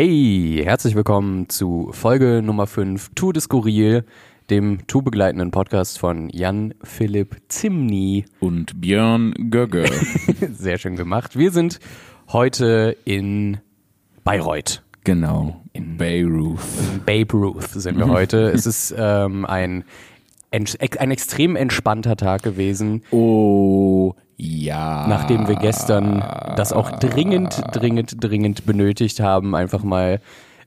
Hey, herzlich willkommen zu Folge Nummer 5 Tour de Skurril, dem tour-begleitenden Podcast von Jan Philipp Zimny. Und Björn Gögge. Sehr schön gemacht. Wir sind heute in Bayreuth. Genau, in Beirut. In Babe Ruth sind wir heute. es ist ähm, ein, ein extrem entspannter Tag gewesen. Oh, ja. Nachdem wir gestern das auch dringend, dringend, dringend benötigt haben, einfach mal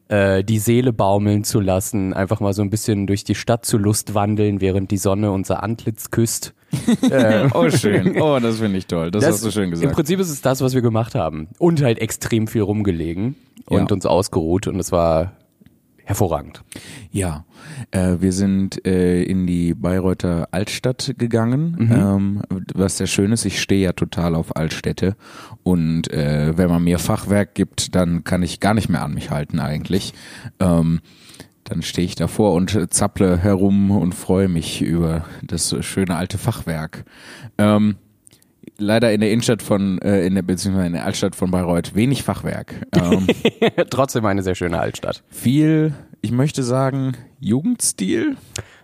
äh, die Seele baumeln zu lassen, einfach mal so ein bisschen durch die Stadt zu Lust wandeln, während die Sonne unser Antlitz küsst. äh, oh, schön. Oh, das finde ich toll. Das, das, hast du schön gesagt. Im Prinzip ist es das, was wir gemacht haben. Und halt extrem viel rumgelegen und ja. uns ausgeruht und es war hervorragend. Ja, äh, wir sind äh, in die Bayreuther Altstadt gegangen, mhm. ähm, was sehr schön ist. Ich stehe ja total auf Altstädte und äh, wenn man mir Fachwerk gibt, dann kann ich gar nicht mehr an mich halten eigentlich. Ähm, dann stehe ich davor und zapple herum und freue mich über das schöne alte Fachwerk. Ähm, leider in der Innenstadt von, äh, in der, beziehungsweise in der Altstadt von Bayreuth wenig Fachwerk. Ähm, Trotzdem eine sehr schöne Altstadt. Viel, ich möchte sagen, Jugendstil.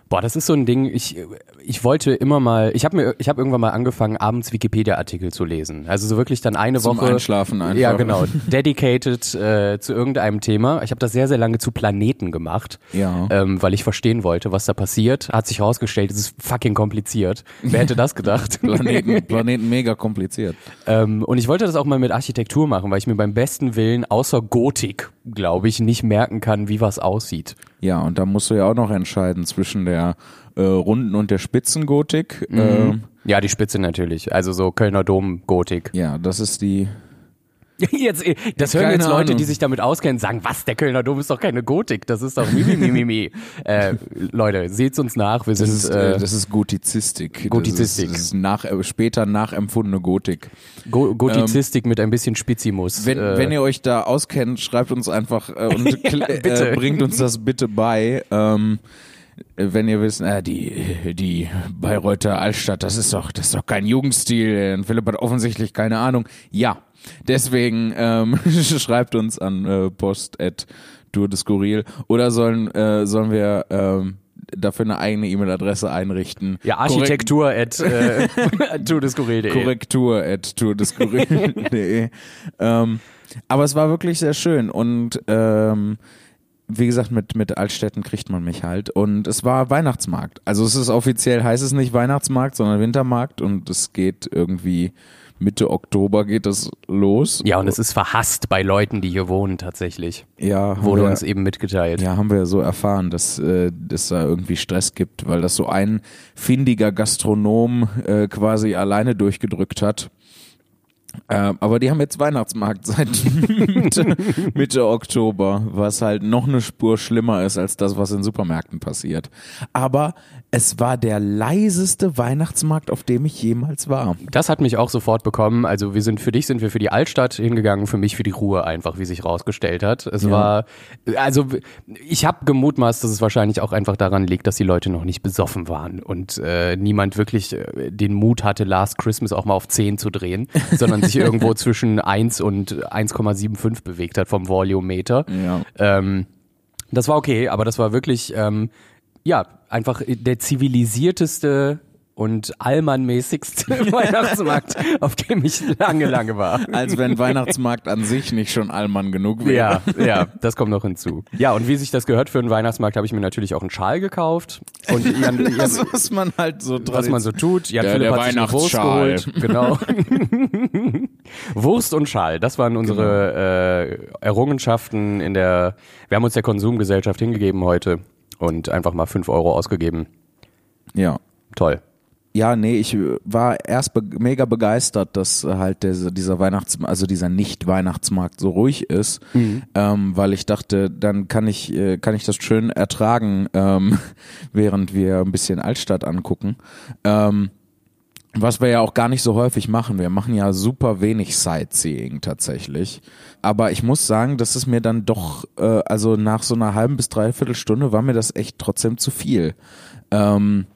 Boah, das ist so ein Ding, ich, ich wollte immer mal, ich habe mir, ich habe irgendwann mal angefangen, abends Wikipedia-Artikel zu lesen. Also so wirklich dann eine Zum Woche. Einschlafen einfach. Ja, genau. Dedicated äh, zu irgendeinem Thema. Ich habe das sehr, sehr lange zu Planeten gemacht. Ja. Ähm, weil ich verstehen wollte, was da passiert. Hat sich herausgestellt, es ist fucking kompliziert. Wer hätte das gedacht? Planeten, Planeten mega kompliziert. Ähm, und ich wollte das auch mal mit Architektur machen, weil ich mir beim besten Willen außer Gotik, glaube ich, nicht merken kann, wie was aussieht. Ja, und da musst du ja auch noch entscheiden zwischen der äh, runden und der Spitzengotik. Mhm. Äh, ja, die Spitze natürlich. Also so Kölner Dom-Gotik. Ja, das ist die. Jetzt, das hören jetzt Leute, Ahnung. die sich damit auskennen, sagen, was, der Kölner Dom ist doch keine Gotik, das ist doch Mimimimimi. äh, Leute, seht's uns nach, wir sind... Das ist, äh, das ist Gotizistik. Gotizistik. Das ist, das ist nach, äh, später nachempfundene Gotik. Go Gotizistik ähm, mit ein bisschen Spizimus. Wenn, äh, wenn ihr euch da auskennt, schreibt uns einfach äh, und ja, äh, bringt uns das bitte bei. Ähm, wenn ihr wisst, äh, die, die Bayreuther Altstadt, das ist doch, das ist doch kein Jugendstil. Philipp hat offensichtlich keine Ahnung. Ja, deswegen ähm, schreibt uns an äh, post at Tour Skurril oder sollen, äh, sollen wir ähm, dafür eine eigene E-Mail-Adresse einrichten. Ja, Architektur at äh, tourdeskurril.de. Korrektur at tourdeskurril.de. ähm, aber es war wirklich sehr schön und ähm, wie gesagt, mit, mit Altstädten kriegt man mich halt. Und es war Weihnachtsmarkt. Also es ist offiziell, heißt es nicht Weihnachtsmarkt, sondern Wintermarkt und es geht irgendwie Mitte Oktober geht das los. Ja, und es ist verhasst bei Leuten, die hier wohnen tatsächlich. Ja. Wurde wir, uns eben mitgeteilt. Ja, haben wir so erfahren, dass äh, es da irgendwie Stress gibt, weil das so ein findiger Gastronom äh, quasi alleine durchgedrückt hat ähm, aber die haben jetzt Weihnachtsmarkt seit Mitte, Mitte Oktober, was halt noch eine Spur schlimmer ist als das, was in Supermärkten passiert. Aber es war der leiseste Weihnachtsmarkt, auf dem ich jemals war. Das hat mich auch sofort bekommen. Also wir sind für dich sind wir für die Altstadt hingegangen, für mich für die Ruhe einfach, wie sich rausgestellt hat. Es ja. war also ich habe gemutmaßt, dass es wahrscheinlich auch einfach daran liegt, dass die Leute noch nicht besoffen waren und äh, niemand wirklich äh, den Mut hatte, Last Christmas auch mal auf 10 zu drehen, sondern sich irgendwo zwischen 1 und 1,75 bewegt hat vom Volumeter. Ja. Ähm, das war okay, aber das war wirklich, ähm, ja, einfach der zivilisierteste und allmannmäßigste Weihnachtsmarkt, auf dem ich lange, lange war. Als wenn Weihnachtsmarkt an sich nicht schon Allmann genug wäre. Ja, ja, das kommt noch hinzu. Ja, und wie sich das gehört für einen Weihnachtsmarkt, habe ich mir natürlich auch einen Schal gekauft. Und Ian, Ian, das, was man halt so Was man so tut. Jan der, Philipp der hat sich Wurst geholt. Genau. Wurst und Schal, das waren unsere genau. äh, Errungenschaften in der, wir haben uns der Konsumgesellschaft hingegeben heute und einfach mal fünf Euro ausgegeben. Ja. Toll. Ja, nee, ich war erst be mega begeistert, dass halt der, dieser Weihnachts, also dieser Nicht-Weihnachtsmarkt so ruhig ist, mhm. ähm, weil ich dachte, dann kann ich, äh, kann ich das schön ertragen, ähm, während wir ein bisschen Altstadt angucken. Ähm, was wir ja auch gar nicht so häufig machen. Wir machen ja super wenig Sightseeing tatsächlich. Aber ich muss sagen, das ist mir dann doch, äh, also nach so einer halben bis dreiviertel Stunde war mir das echt trotzdem zu viel. Ähm,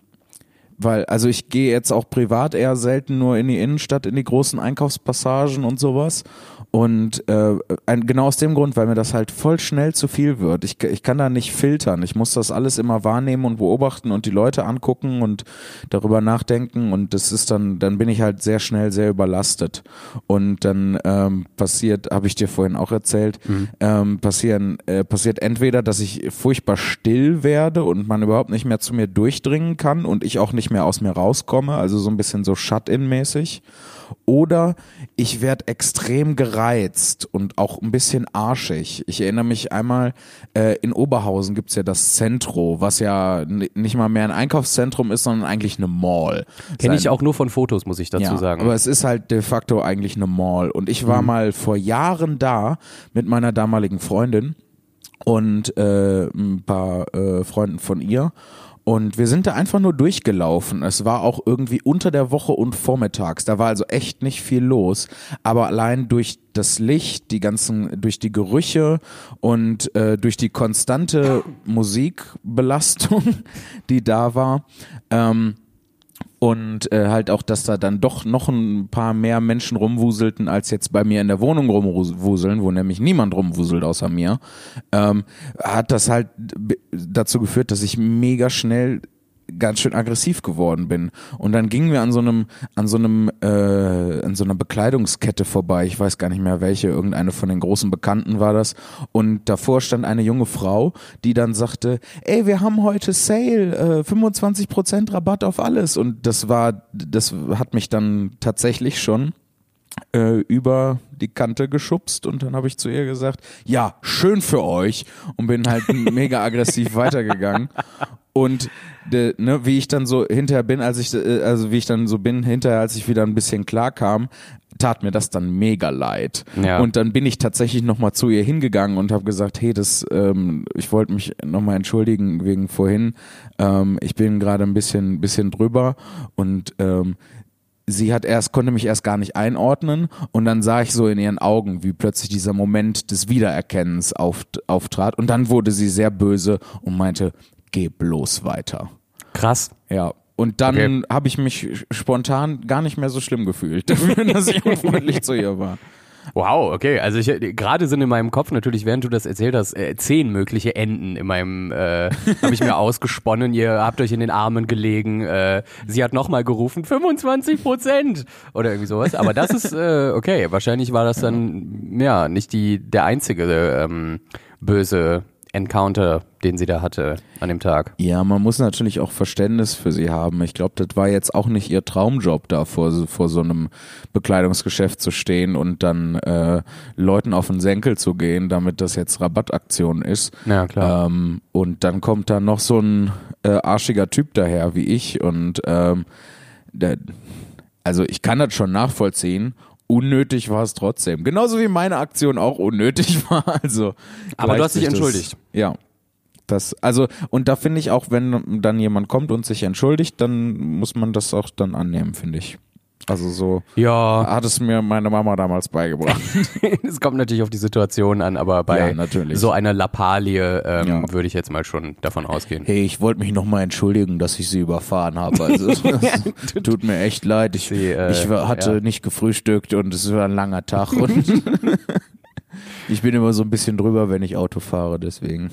weil, also ich gehe jetzt auch privat eher selten nur in die Innenstadt, in die großen Einkaufspassagen und sowas. Und äh, ein, genau aus dem Grund, weil mir das halt voll schnell zu viel wird. Ich, ich kann da nicht filtern. Ich muss das alles immer wahrnehmen und beobachten und die Leute angucken und darüber nachdenken. Und das ist dann, dann bin ich halt sehr schnell sehr überlastet. Und dann ähm, passiert, habe ich dir vorhin auch erzählt, mhm. ähm, passieren, äh, passiert entweder, dass ich furchtbar still werde und man überhaupt nicht mehr zu mir durchdringen kann und ich auch nicht mehr aus mir rauskomme, also so ein bisschen so Shut-in-mäßig. Oder ich werde extrem gereizt und auch ein bisschen arschig. Ich erinnere mich einmal, äh, in Oberhausen gibt's ja das Zentro, was ja nicht mal mehr ein Einkaufszentrum ist, sondern eigentlich eine Mall. Kenne ich auch nur von Fotos, muss ich dazu ja, sagen. Aber es ist halt de facto eigentlich eine Mall. Und ich war mhm. mal vor Jahren da mit meiner damaligen Freundin und äh, ein paar äh, Freunden von ihr. Und wir sind da einfach nur durchgelaufen. Es war auch irgendwie unter der Woche und vormittags. Da war also echt nicht viel los. Aber allein durch das Licht, die ganzen, durch die Gerüche und äh, durch die konstante Musikbelastung, die da war, ähm, und äh, halt auch, dass da dann doch noch ein paar mehr Menschen rumwuselten, als jetzt bei mir in der Wohnung rumwuseln, wo nämlich niemand rumwuselt außer mir, ähm, hat das halt dazu geführt, dass ich mega schnell ganz schön aggressiv geworden bin. Und dann gingen wir an so einem, an so einem, äh, an so einer Bekleidungskette vorbei. Ich weiß gar nicht mehr welche, irgendeine von den großen Bekannten war das. Und davor stand eine junge Frau, die dann sagte, ey, wir haben heute Sale, äh, 25% Rabatt auf alles. Und das war, das hat mich dann tatsächlich schon äh, über die Kante geschubst und dann habe ich zu ihr gesagt, ja, schön für euch und bin halt mega aggressiv weitergegangen und de, ne, wie ich dann so hinterher bin, als ich, äh, also wie ich dann so bin, hinterher, als ich wieder ein bisschen klar kam, tat mir das dann mega leid. Ja. Und dann bin ich tatsächlich nochmal zu ihr hingegangen und habe gesagt, hey, das, ähm, ich wollte mich nochmal entschuldigen wegen vorhin. Ähm, ich bin gerade ein bisschen, bisschen drüber und ähm, sie hat erst, konnte mich erst gar nicht einordnen und dann sah ich so in ihren Augen, wie plötzlich dieser Moment des Wiedererkennens auf, auftrat und dann wurde sie sehr böse und meinte, geh bloß weiter. Krass. Ja. Und dann okay. habe ich mich spontan gar nicht mehr so schlimm gefühlt, dafür, dass ich unfreundlich zu ihr war. Wow, okay. Also ich gerade sind in meinem Kopf natürlich, während du das erzählt hast, äh, zehn mögliche Enden in meinem äh, habe ich mir ausgesponnen. Ihr habt euch in den Armen gelegen. Äh, sie hat nochmal gerufen, 25 Prozent oder irgendwie sowas. Aber das ist äh, okay. Wahrscheinlich war das dann ja nicht die der einzige ähm, böse Encounter, den sie da hatte an dem Tag. Ja, man muss natürlich auch Verständnis für sie haben. Ich glaube, das war jetzt auch nicht ihr Traumjob, da vor, vor so einem Bekleidungsgeschäft zu stehen und dann äh, Leuten auf den Senkel zu gehen, damit das jetzt Rabattaktion ist. Ja, klar. Ähm, und dann kommt da noch so ein äh, arschiger Typ daher wie ich und ähm, der, also ich kann das schon nachvollziehen unnötig war es trotzdem. Genauso wie meine Aktion auch unnötig war. Also, aber du hast dich entschuldigt. Das, ja. Das, also, und da finde ich auch, wenn dann jemand kommt und sich entschuldigt, dann muss man das auch dann annehmen, finde ich. Also so ja. hat es mir meine Mama damals beigebracht. es kommt natürlich auf die Situation an, aber bei ja, so einer Lappalie ähm, ja. würde ich jetzt mal schon davon ausgehen. Hey, ich wollte mich nochmal entschuldigen, dass ich sie überfahren habe. Also tut mir echt leid. Ich, sie, äh, ich hatte nicht gefrühstückt und es war ein langer Tag und ich bin immer so ein bisschen drüber, wenn ich Auto fahre, deswegen.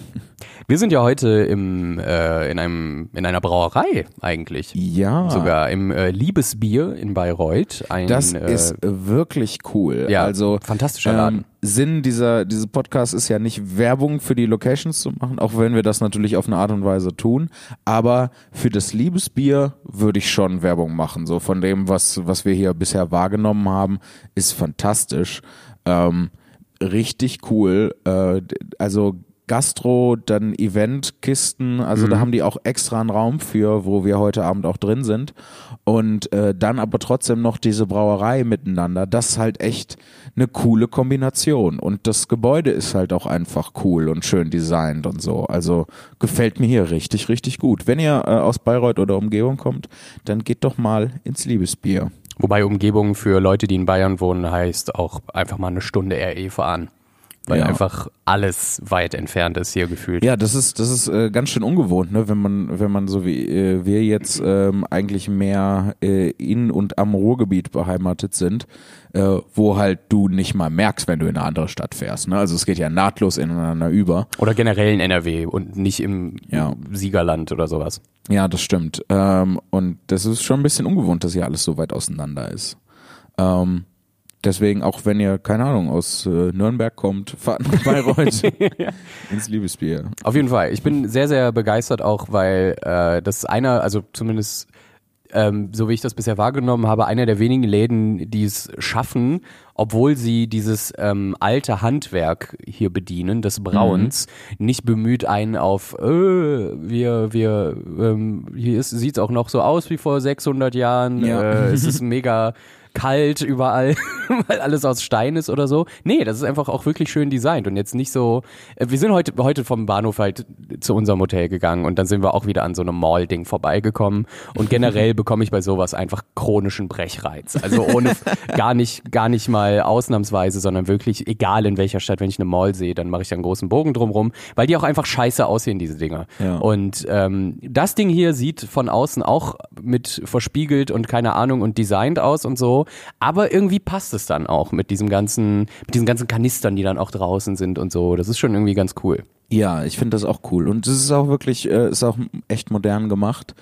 Wir sind ja heute im, äh, in, einem, in einer Brauerei eigentlich. Ja. Sogar im äh, Liebesbier in Bayreuth. Ein, das äh, ist wirklich cool. Ja, also fantastischer Laden. Ähm, Sinn dieser dieses Podcast ist ja nicht Werbung für die Locations zu machen, auch wenn wir das natürlich auf eine Art und Weise tun. Aber für das Liebesbier würde ich schon Werbung machen. So von dem, was was wir hier bisher wahrgenommen haben, ist fantastisch. Ähm, richtig cool. Äh, also Gastro, dann Eventkisten, also mhm. da haben die auch extra einen Raum für, wo wir heute Abend auch drin sind. Und äh, dann aber trotzdem noch diese Brauerei miteinander. Das ist halt echt eine coole Kombination. Und das Gebäude ist halt auch einfach cool und schön designt und so. Also gefällt mir hier richtig, richtig gut. Wenn ihr äh, aus Bayreuth oder Umgebung kommt, dann geht doch mal ins Liebesbier. Wobei Umgebung für Leute, die in Bayern wohnen, heißt auch einfach mal eine Stunde RE fahren. weil Ja. einfach alles weit entfernt ist hier gefühlt. Ja, das ist das ist äh, ganz schön ungewohnt, ne? Wenn man wenn man so wie äh, wir jetzt ähm, eigentlich mehr äh, in und am Ruhrgebiet beheimatet sind, äh, wo halt du nicht mal merkst, wenn du in eine andere Stadt fährst. Ne? Also es geht ja nahtlos ineinander über. Oder generell in NRW und nicht im Ja. Siegerland oder sowas. Ja, das stimmt. Ähm, und das ist schon ein bisschen ungewohnt, dass hier alles so weit auseinander ist. Ähm, deswegen, auch wenn ihr, keine Ahnung, aus äh, Nürnberg kommt, fahrt nach Bayreuth ins Liebesbier. Auf jeden Fall. Ich bin sehr, sehr begeistert auch, weil äh, das einer, also zumindest ähm, so wie ich das bisher wahrgenommen habe, einer der wenigen Läden, die es schaffen, obwohl sie dieses ähm, alte Handwerk hier bedienen, des Brauens, nicht bemüht einen auf, äh, wir, wir, ähm, hier ist, sieht's auch noch so aus wie vor 600 Jahren, Ja. äh, es ist mega kalt überall, weil alles aus Stein ist oder so. Nee, das ist einfach auch wirklich schön designt und jetzt nicht so. äh, Wir sind heute, heute vom Bahnhof halt zu unserem Hotel gegangen und dann sind wir auch wieder an so einem Mall-Ding vorbeigekommen. Und generell bekomme ich bei sowas einfach chronischen Brechreiz. Also ohne gar nicht, gar nicht mal ausnahmsweise, sondern wirklich, egal in welcher Stadt, wenn ich eine Mall sehe, dann mache ich da einen großen Bogen drumrum, weil die auch einfach scheiße aussehen, diese Dinger. Ja. Und ähm, das Ding hier sieht von außen auch mit verspiegelt und keine Ahnung und designt aus und so. Aber irgendwie passt es dann auch mit diesem ganzen, mit diesen ganzen Kanistern, die dann auch draußen sind und so. Das ist schon irgendwie ganz cool. Ja, ich finde das auch cool. Und es ist auch wirklich, äh, ist auch echt modern gemacht.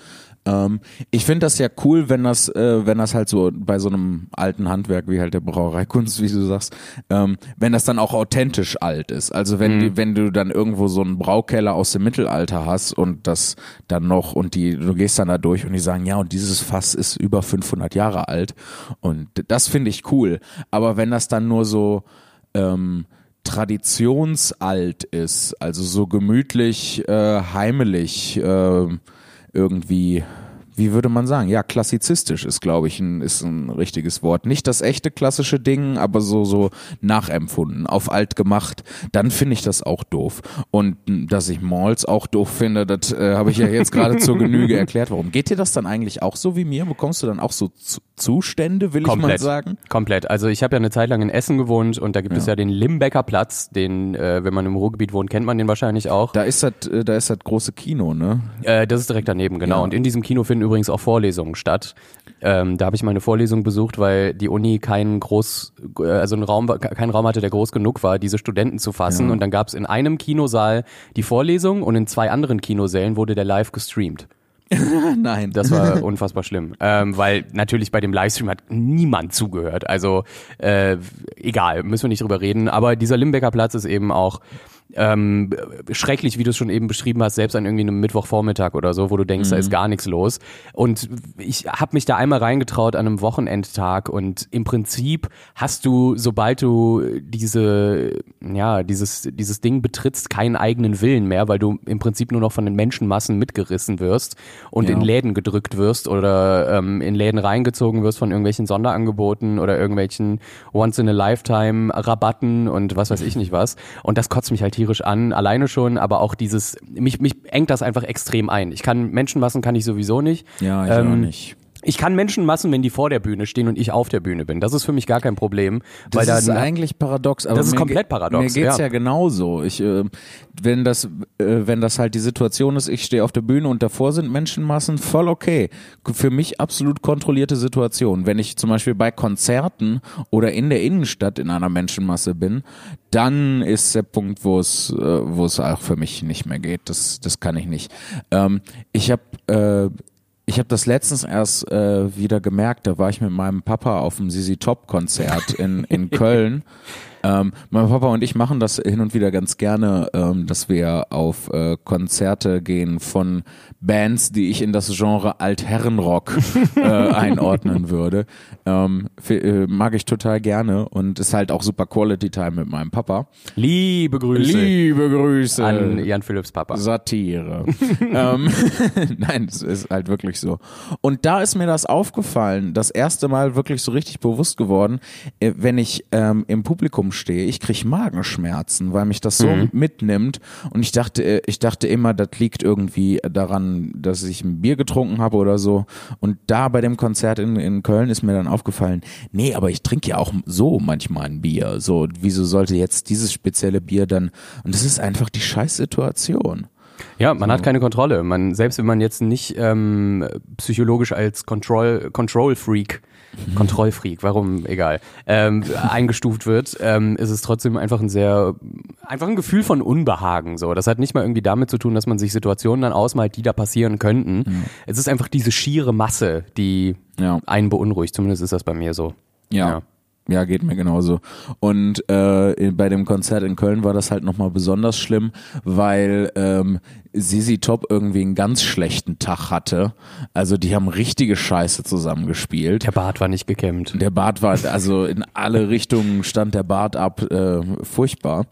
Ähm, ich finde das ja cool, wenn das, äh, wenn das halt so bei so einem alten Handwerk wie halt der Brauereikunst, wie du sagst, ähm, wenn das dann auch authentisch alt ist. Also wenn, die, wenn du dann irgendwo so einen Braukeller aus dem Mittelalter hast und das dann noch und die, du gehst dann da durch und die sagen, ja, und dieses Fass ist über 500 Jahre alt. Und das finde ich cool. Aber wenn das dann nur so, ähm, traditionsalt ist, also so gemütlich, äh, heimelig, äh, irgendwie, wie würde man sagen? Ja, klassizistisch ist, glaube ich, ein, ist ein richtiges Wort. Nicht das echte klassische Ding, aber so, so nachempfunden, auf alt gemacht. Dann finde ich das auch doof. Und mh, dass ich Malls auch doof finde, das äh, habe ich ja jetzt gerade zur Genüge erklärt. Warum geht dir das dann eigentlich auch so wie mir? Bekommst du dann auch so Z Zustände, will ich mal Komplett. sagen? Komplett. Also ich habe ja eine Zeit lang in Essen gewohnt und da gibt es ja den Limbecker Platz, den, äh, wenn man im Ruhrgebiet wohnt, kennt man den wahrscheinlich auch. Da ist das, äh, da ist das große Kino, ne? Äh, das ist direkt daneben, genau. Ja. Und in diesem Kino finden übrigens auch Vorlesungen statt. Ähm, da habe ich meine Vorlesung besucht, weil die Uni keinen groß, äh, also einen Raum, keinen Raum hatte, der groß genug war, diese Studenten zu fassen. Ja. Und dann gab es in einem Kinosaal die Vorlesung und in zwei anderen Kinosälen wurde der live gestreamt. Nein. Das war unfassbar schlimm. Ähm, weil natürlich bei dem Livestream hat niemand zugehört. Also äh, egal, müssen wir nicht drüber reden. Aber dieser Limbecker Platz ist eben auch ähm, schrecklich, wie du es schon eben beschrieben hast, selbst an irgendwie einem Mittwochvormittag oder so, wo du denkst, da ist gar nichts los. Und ich habe mich da einmal reingetraut an einem Wochenendtag und im Prinzip hast du, sobald du diese, ja, dieses, dieses Ding betrittst, keinen eigenen Willen mehr, weil du im Prinzip nur noch von den Menschenmassen mitgerissen wirst und Ja. in Läden gedrückt wirst oder ähm, in Läden reingezogen wirst von irgendwelchen Sonderangeboten oder irgendwelchen Once-in-a-Lifetime-Rabatten und was weiß ich nicht was. Und das kotzt mich halt tierisch an, alleine schon, aber auch dieses, mich, mich engt das einfach extrem ein. Ich kann Menschenmassen kann ich sowieso nicht. Ja, ich Ähm, auch nicht. Ich kann Menschenmassen, wenn die vor der Bühne stehen und ich auf der Bühne bin. Das ist für mich gar kein Problem. Das weil ist da, eigentlich paradox. Aber Das ist mir komplett paradox, Mir geht's ja. ja, genauso. Ich, äh, wenn das, äh, wenn das halt die Situation ist, ich stehe auf der Bühne und davor sind Menschenmassen, voll okay. Für mich absolut kontrollierte Situation. Wenn ich zum Beispiel bei Konzerten oder in der Innenstadt in einer Menschenmasse bin, dann ist der Punkt, wo es, äh, wo es auch für mich nicht mehr geht. Das, das kann ich nicht. Ähm, ich habe äh, ich habe das letztens erst äh, wieder gemerkt, da war ich mit meinem Papa auf dem Sisi Top Konzert in, in Köln. Ähm, mein Papa und ich machen das hin und wieder ganz gerne, ähm, dass wir auf äh, Konzerte gehen von Bands, die ich in das Genre Altherrenrock äh, einordnen würde. Ähm, äh, mag ich total gerne und ist halt auch super Quality Time mit meinem Papa. liebe Grüße Liebe Grüße an Jan Philipps Papa. Satire. ähm, Nein, es ist halt wirklich so. Und da ist mir das aufgefallen, das erste Mal wirklich so richtig bewusst geworden, äh, wenn ich ähm, im Publikum stehe, ich krieg Magenschmerzen, weil mich das so mhm. mitnimmt. Und ich dachte, äh, ich dachte immer, das liegt irgendwie daran, dass ich ein Bier getrunken habe oder so. Und da bei dem Konzert in, in Köln ist mir dann aufgefallen, nee, aber ich trinke ja auch so manchmal ein Bier. So, wieso sollte jetzt dieses spezielle Bier dann? Und das ist einfach die Scheißsituation. Ja, man so. hat keine Kontrolle. Man, selbst wenn man jetzt nicht ähm, psychologisch als Control, Control Freak Kontrollfreak, warum, egal, ähm, eingestuft wird, ähm, ist es trotzdem einfach ein sehr, einfach ein Gefühl von Unbehagen, so. Das hat nicht mal irgendwie damit zu tun, dass man sich Situationen dann ausmalt, die da passieren könnten. Mhm. Es ist einfach diese schiere Masse, die ja. einen beunruhigt. Zumindest ist das bei mir so. ja. ja. Ja, geht mir genauso. Und äh, bei dem Konzert in Köln war das halt nochmal besonders schlimm, weil ähm, Sisi Top irgendwie einen ganz schlechten Tag hatte. Also die haben richtige Scheiße zusammengespielt. Der Bart war nicht gekämmt. Der Bart war, also in alle Richtungen stand der Bart ab, äh, furchtbar.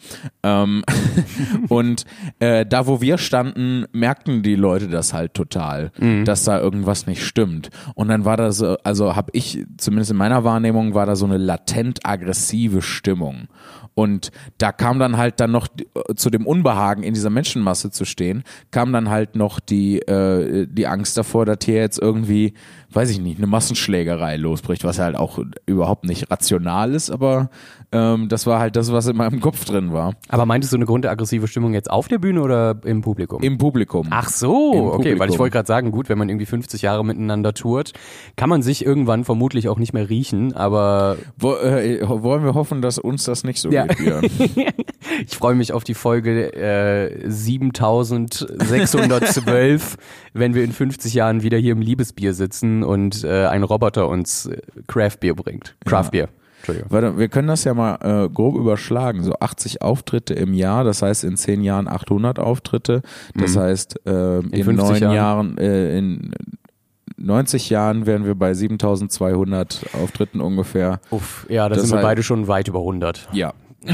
Ähm, und äh, da, wo wir standen, merkten die Leute das halt total, mhm. dass da irgendwas nicht stimmt. Und dann war das, also habe ich, zumindest in meiner Wahrnehmung, war da so eine latent aggressive Stimmung. Und da kam dann halt dann noch zu dem Unbehagen in dieser Menschenmasse zu stehen, kam dann halt noch die, äh, die Angst davor, dass hier jetzt irgendwie weiß ich nicht, eine Massenschlägerei losbricht, was halt auch überhaupt nicht rational ist, aber ähm, das war halt das, was in meinem Kopf drin war. Aber meintest du eine grundaggressive Stimmung jetzt auf der Bühne oder im Publikum? Im Publikum. Ach so, Im okay, Publikum. weil ich wollte gerade sagen, gut, wenn man irgendwie 50 Jahre miteinander tourt, kann man sich irgendwann vermutlich auch nicht mehr riechen, aber Wo, äh, wollen wir hoffen, dass uns das nicht so ja. geht, Björn. ich freue mich auf die Folge äh, 7612, wenn wir in 50 Jahren wieder hier im Liebesbier sitzen und äh, ein Roboter uns äh, Craft Beer bringt. Craft Beer. Entschuldigung. Warte, wir können das ja mal äh, grob überschlagen. So 80 Auftritte im Jahr, das heißt in 10 Jahren 800 Auftritte. Das mhm. heißt äh, in, in 9 Jahren, Jahren äh, in 90 Jahren wären wir bei 7200 Auftritten ungefähr. Uff, ja, da das sind wir beide schon weit über 100. Ja.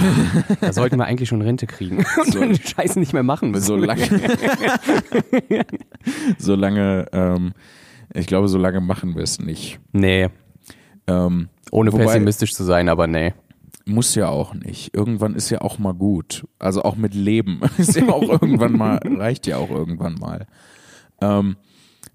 Da sollten wir eigentlich schon Rente kriegen und so, den Scheiß nicht mehr machen müssen. So lange, so lange ähm, ich glaube, so lange machen wir es nicht. Nee. Ähm, Ohne wobei, pessimistisch zu sein, aber nee. Muss ja auch nicht. Irgendwann ist ja auch mal gut. Also auch mit Leben. ist ja auch irgendwann mal, reicht ja auch irgendwann mal. Ähm,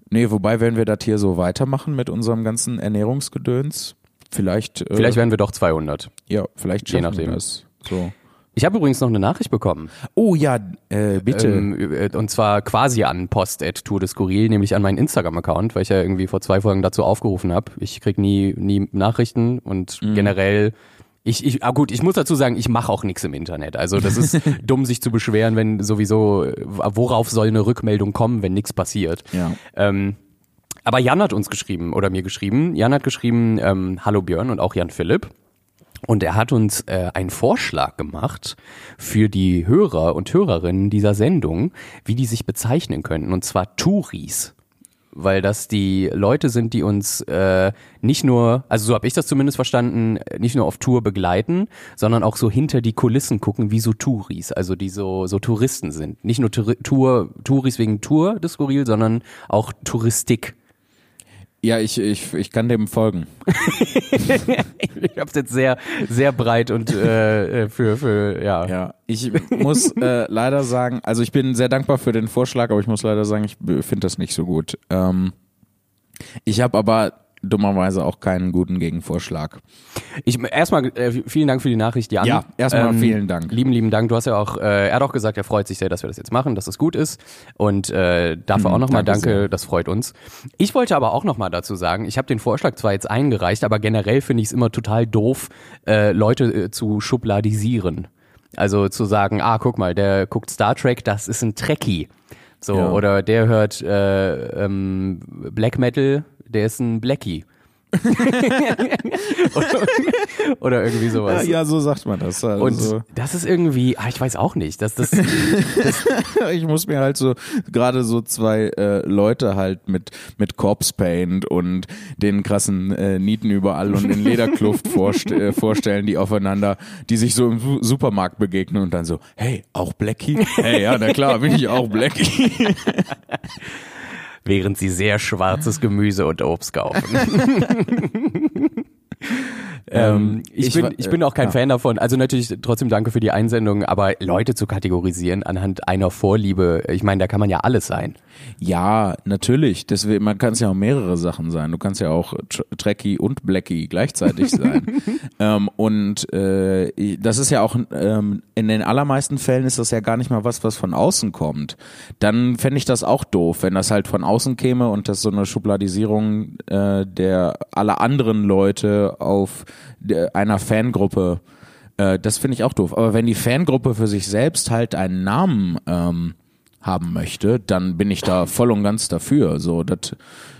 nee, wobei, wenn wir das hier so weitermachen mit unserem ganzen Ernährungsgedöns, vielleicht. Äh, vielleicht werden wir doch 200. Ja, vielleicht schaffen Je nachdem. wir das. So. Ich habe übrigens noch eine Nachricht bekommen. Oh ja, äh, bitte. Ähm, äh, und zwar quasi an Post at Tour de Skurril, nämlich an meinen Instagram-Account, weil ich ja irgendwie vor zwei Folgen dazu aufgerufen habe. Ich krieg nie, nie Nachrichten und mhm. generell ich, ich, ah gut, ich muss dazu sagen, ich mache auch nichts im Internet. Also das ist dumm, sich zu beschweren, wenn sowieso, worauf soll eine Rückmeldung kommen, wenn nichts passiert. Ja. Ähm, aber Jan hat uns geschrieben oder mir geschrieben. Jan hat geschrieben, ähm, hallo Björn und auch Jan Philipp. Und er hat uns äh, einen Vorschlag gemacht für die Hörer und Hörerinnen dieser Sendung, wie die sich bezeichnen könnten, und zwar Touris. Weil das die Leute sind, die uns äh, nicht nur, also so habe ich das zumindest verstanden, nicht nur auf Tour begleiten, sondern auch so hinter die Kulissen gucken, wie so Touris, also die so, so Touristen sind. Nicht nur Tour, Touris wegen Tour des Skurril, sondern auch Touristik. Ja, ich, ich, ich kann dem folgen. ich habe es jetzt sehr, sehr breit und äh, äh, für, für, ja. Ja, ich muss äh, leider sagen, also ich bin sehr dankbar für den Vorschlag, aber ich muss leider sagen, ich finde das nicht so gut. Ähm, ich habe aber dummerweise auch keinen guten Gegenvorschlag. Ich erstmal äh, vielen Dank für die Nachricht, Jan. Ja, erstmal ähm, vielen Dank. Lieben, lieben Dank. Du hast ja auch, äh, er hat auch gesagt, er freut sich sehr, dass wir das jetzt machen, dass es gut ist. Und äh, dafür hm, auch nochmal danke, danke das freut uns. Ich wollte aber auch nochmal dazu sagen, ich habe den Vorschlag zwar jetzt eingereicht, aber generell finde ich es immer total doof, äh, Leute äh, zu schubladisieren. Also zu sagen, ah, guck mal, der guckt Star Trek, das ist ein Trekkie. So, ja. oder der hört äh, ähm, Black Metal, der ist ein Blackie. oder, oder, irgendwie sowas. Ja, ja, so sagt man das. Also und das ist irgendwie, ah, ich weiß auch nicht, dass das, das ich muss mir halt so gerade so zwei äh, Leute halt mit mit Corpse Paint und den krassen äh, Nieten überall und den Lederkluft vorst äh, vorstellen, die aufeinander, die sich so im Supermarkt begegnen und dann so, hey, auch Blackie? Hey, ja, na klar, bin ich auch Blackie während sie sehr schwarzes Gemüse und Obst kaufen. Ähm, ich, ich bin, ich bin auch kein ja. Fan davon. Also natürlich trotzdem danke für die Einsendung, aber Leute zu kategorisieren anhand einer Vorliebe, ich meine, da kann man ja alles sein. Ja, natürlich. Deswegen, man kann es ja auch mehrere Sachen sein. Du kannst ja auch Tr- Trekkie und Blackie gleichzeitig sein. ähm, und äh, das ist ja auch ähm, in den allermeisten Fällen ist das ja gar nicht mal was, was von außen kommt. Dann fände ich das auch doof, wenn das halt von außen käme und das so eine Schubladisierung äh, der aller anderen Leute auf einer Fangruppe. Äh, das finde ich auch doof. Aber wenn die Fangruppe für sich selbst halt einen Namen ähm, haben möchte, dann bin ich da voll und ganz dafür. So, das,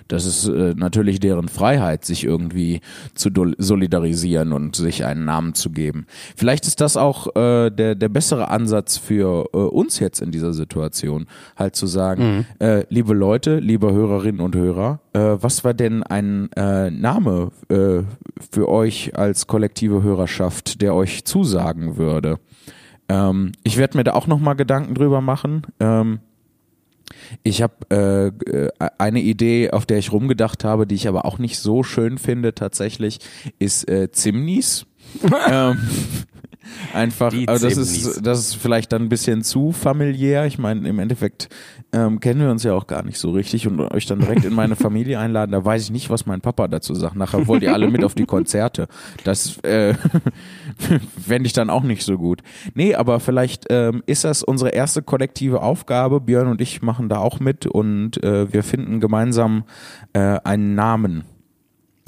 das ist äh, natürlich deren Freiheit, sich irgendwie zu solidarisieren und sich einen Namen zu geben. Vielleicht ist das auch äh, der, der bessere Ansatz für äh, uns jetzt in dieser Situation, halt zu sagen, äh, liebe Leute, liebe Hörerinnen und Hörer, äh, was war denn ein äh, Name äh, für euch als kollektive Hörerschaft, der euch zusagen würde? Ähm, ich werde mir da auch nochmal Gedanken drüber machen. Ähm, ich habe äh, äh, eine Idee, auf der ich rumgedacht habe, die ich aber auch nicht so schön finde tatsächlich, ist äh, Zimnis. ähm, einfach, Die also das ist, das ist vielleicht dann ein bisschen zu familiär. Ich meine, im Endeffekt ähm, kennen wir uns ja auch gar nicht so richtig und euch dann direkt in meine Familie einladen, da weiß ich nicht, was mein Papa dazu sagt. Nachher wollt ihr alle mit auf die Konzerte. Das äh, fände ich dann auch nicht so gut. Nee, aber vielleicht ähm, ist das unsere erste kollektive Aufgabe. Björn und ich machen da auch mit und äh, wir finden gemeinsam äh, einen Namen.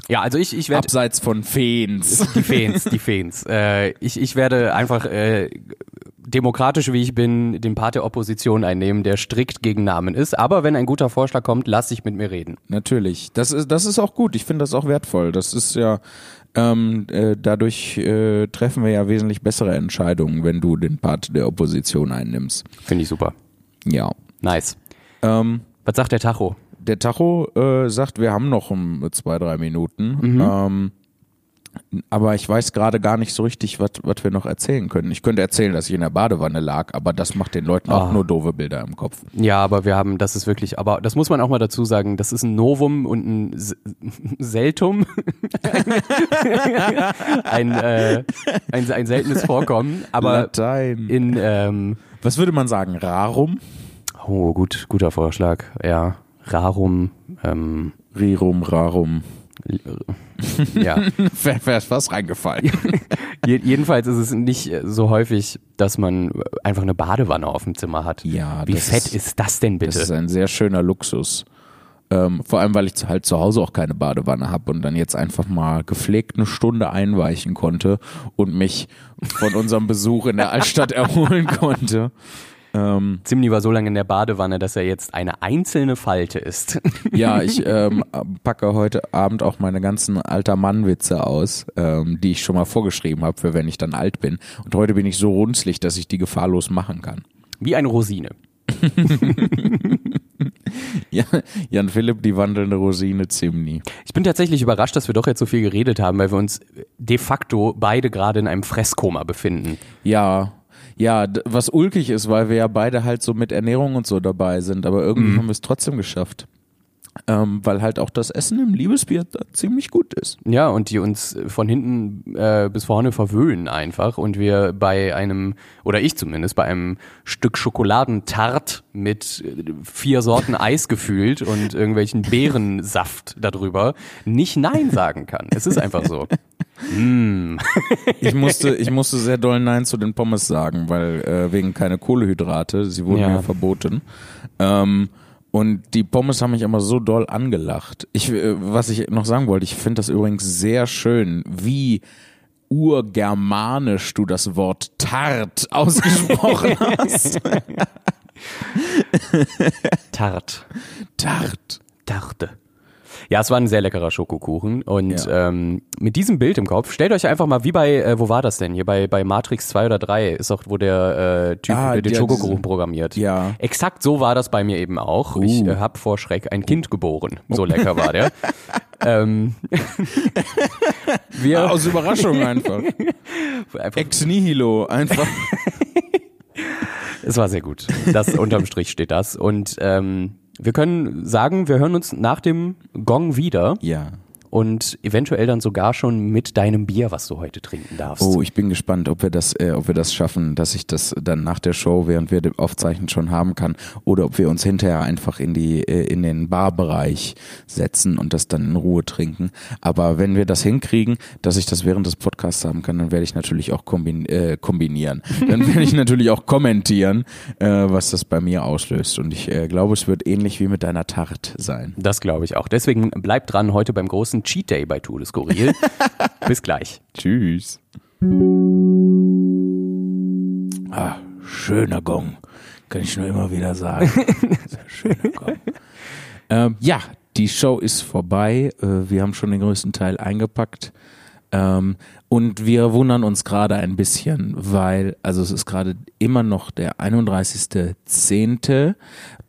Ja, also ich, ich werde Abseits von Feens. die Fans, die Fans. Äh, ich, ich werde einfach äh, demokratisch wie ich bin den Part der Opposition einnehmen, der strikt gegen Namen ist. Aber wenn ein guter Vorschlag kommt, lass dich mit mir reden. Natürlich. Das ist, das ist auch gut. Ich finde das auch wertvoll. Das ist ja, ähm, äh, dadurch äh, treffen wir ja wesentlich bessere Entscheidungen, wenn du den Part der Opposition einnimmst. Finde ich super. Ja. Nice. Ähm, Was sagt der Tacho? Der Tacho äh, sagt, wir haben noch um zwei, drei Minuten. Mhm. Ähm, aber ich weiß gerade gar nicht so richtig, was wir noch erzählen können. Ich könnte erzählen, dass ich in der Badewanne lag, aber das macht den Leuten auch Ah. nur doofe Bilder im Kopf. Ja, aber wir haben, das ist wirklich, aber das muss man auch mal dazu sagen, das ist ein Novum und ein S- Seltum. ein, äh, ein, ein seltenes Vorkommen, aber Latein. in, ähm, Was würde man sagen? Rarum? oh, gut, guter Vorschlag, ja, Rarum, ähm, Rirum, rarum. ja. Wäre was reingefallen? Je- Jedenfalls ist es nicht so häufig, dass man einfach eine Badewanne auf dem Zimmer hat. Ja, Wie fett ist- ist, das denn bitte? Das ist ein sehr schöner Luxus. Ähm, vor allem, weil ich halt zu Hause auch keine Badewanne habe und dann jetzt einfach mal gepflegt eine Stunde einweichen konnte und mich von unserem Besuch in der Altstadt erholen konnte. Ähm, Zimni war so lange in der Badewanne, dass er jetzt eine einzelne Falte ist. ja, ich ähm, packe heute Abend auch meine ganzen alter Mann-Witze aus, ähm, die ich schon mal vorgeschrieben habe, für wenn ich dann alt bin. Und heute bin ich so runzlig, dass ich die gefahrlos machen kann. Wie eine Rosine. Ja, Jan Philipp, die wandelnde Rosine Zimni. Ich bin tatsächlich überrascht, dass wir doch jetzt so viel geredet haben, weil wir uns de facto beide gerade in einem Fresskoma befinden. Ja, ja, was ulkig ist, weil wir ja beide halt so mit Ernährung und so dabei sind, aber irgendwie haben wir es trotzdem geschafft. Ähm, weil halt auch das Essen im Liebesbier da ziemlich gut ist. Ja, und die uns von hinten äh, bis vorne verwöhnen einfach und wir bei einem, oder ich zumindest, bei einem Stück Schokoladentart mit äh, vier Sorten Eis gefühlt und irgendwelchen Beerensaft darüber nicht Nein sagen kann. Es ist einfach so. Ich musste, ich musste sehr doll Nein zu den Pommes sagen, weil äh, wegen keine Kohlehydrate, sie wurden Ja. mir verboten. Ähm, und die Pommes haben mich immer so doll angelacht. Ich, äh, was ich noch sagen wollte, ich finde das übrigens sehr schön, wie urgermanisch du das Wort Tart ausgesprochen hast. Tart. Tart. Tarte. Ja, es war ein sehr leckerer Schokokuchen. Und Ja. ähm, mit diesem Bild im Kopf, stellt euch einfach mal, wie bei, äh, wo war das denn? Hier bei, bei Matrix 2 oder 3 ist auch, wo der äh, Typ Ah, den ja, Schokokuchen programmiert. Ja. Exakt so war das bei mir eben auch. Ich Uh. äh, habe vor Schreck ein Kind geboren. So lecker war der. ähm, wir, Aus Überraschung einfach. einfach, Ex nihilo, einfach. es war sehr gut. Das unterm Strich steht das. Und ähm, wir können sagen, wir hören uns nach dem Gong wieder. Ja. Und eventuell dann sogar schon mit deinem Bier, was du heute trinken darfst. Oh, ich bin gespannt, ob wir das, äh, ob wir das schaffen, dass ich das dann nach der Show, während wir aufzeichnen, schon haben kann, oder ob wir uns hinterher einfach in die äh, in den Barbereich setzen und das dann in Ruhe trinken. Aber wenn wir das hinkriegen, dass ich das während des Podcasts haben kann, dann werde ich natürlich auch kombin äh, kombinieren. Dann werde ich natürlich auch kommentieren, äh, was das bei mir auslöst. Und ich äh, glaube, es wird ähnlich wie mit deiner Tart sein. Das glaube ich auch. Deswegen bleibt dran heute beim großen Cheat Day bei Tour de Skurril. Bis gleich. Tschüss. Ah, schöner Gong. Kann ich nur immer wieder sagen. schöner Gong. ähm, ja, die Show ist vorbei. Äh, wir haben schon den größten Teil eingepackt. Ähm, und wir wundern uns gerade ein bisschen, weil, also es ist gerade immer noch der 31.10.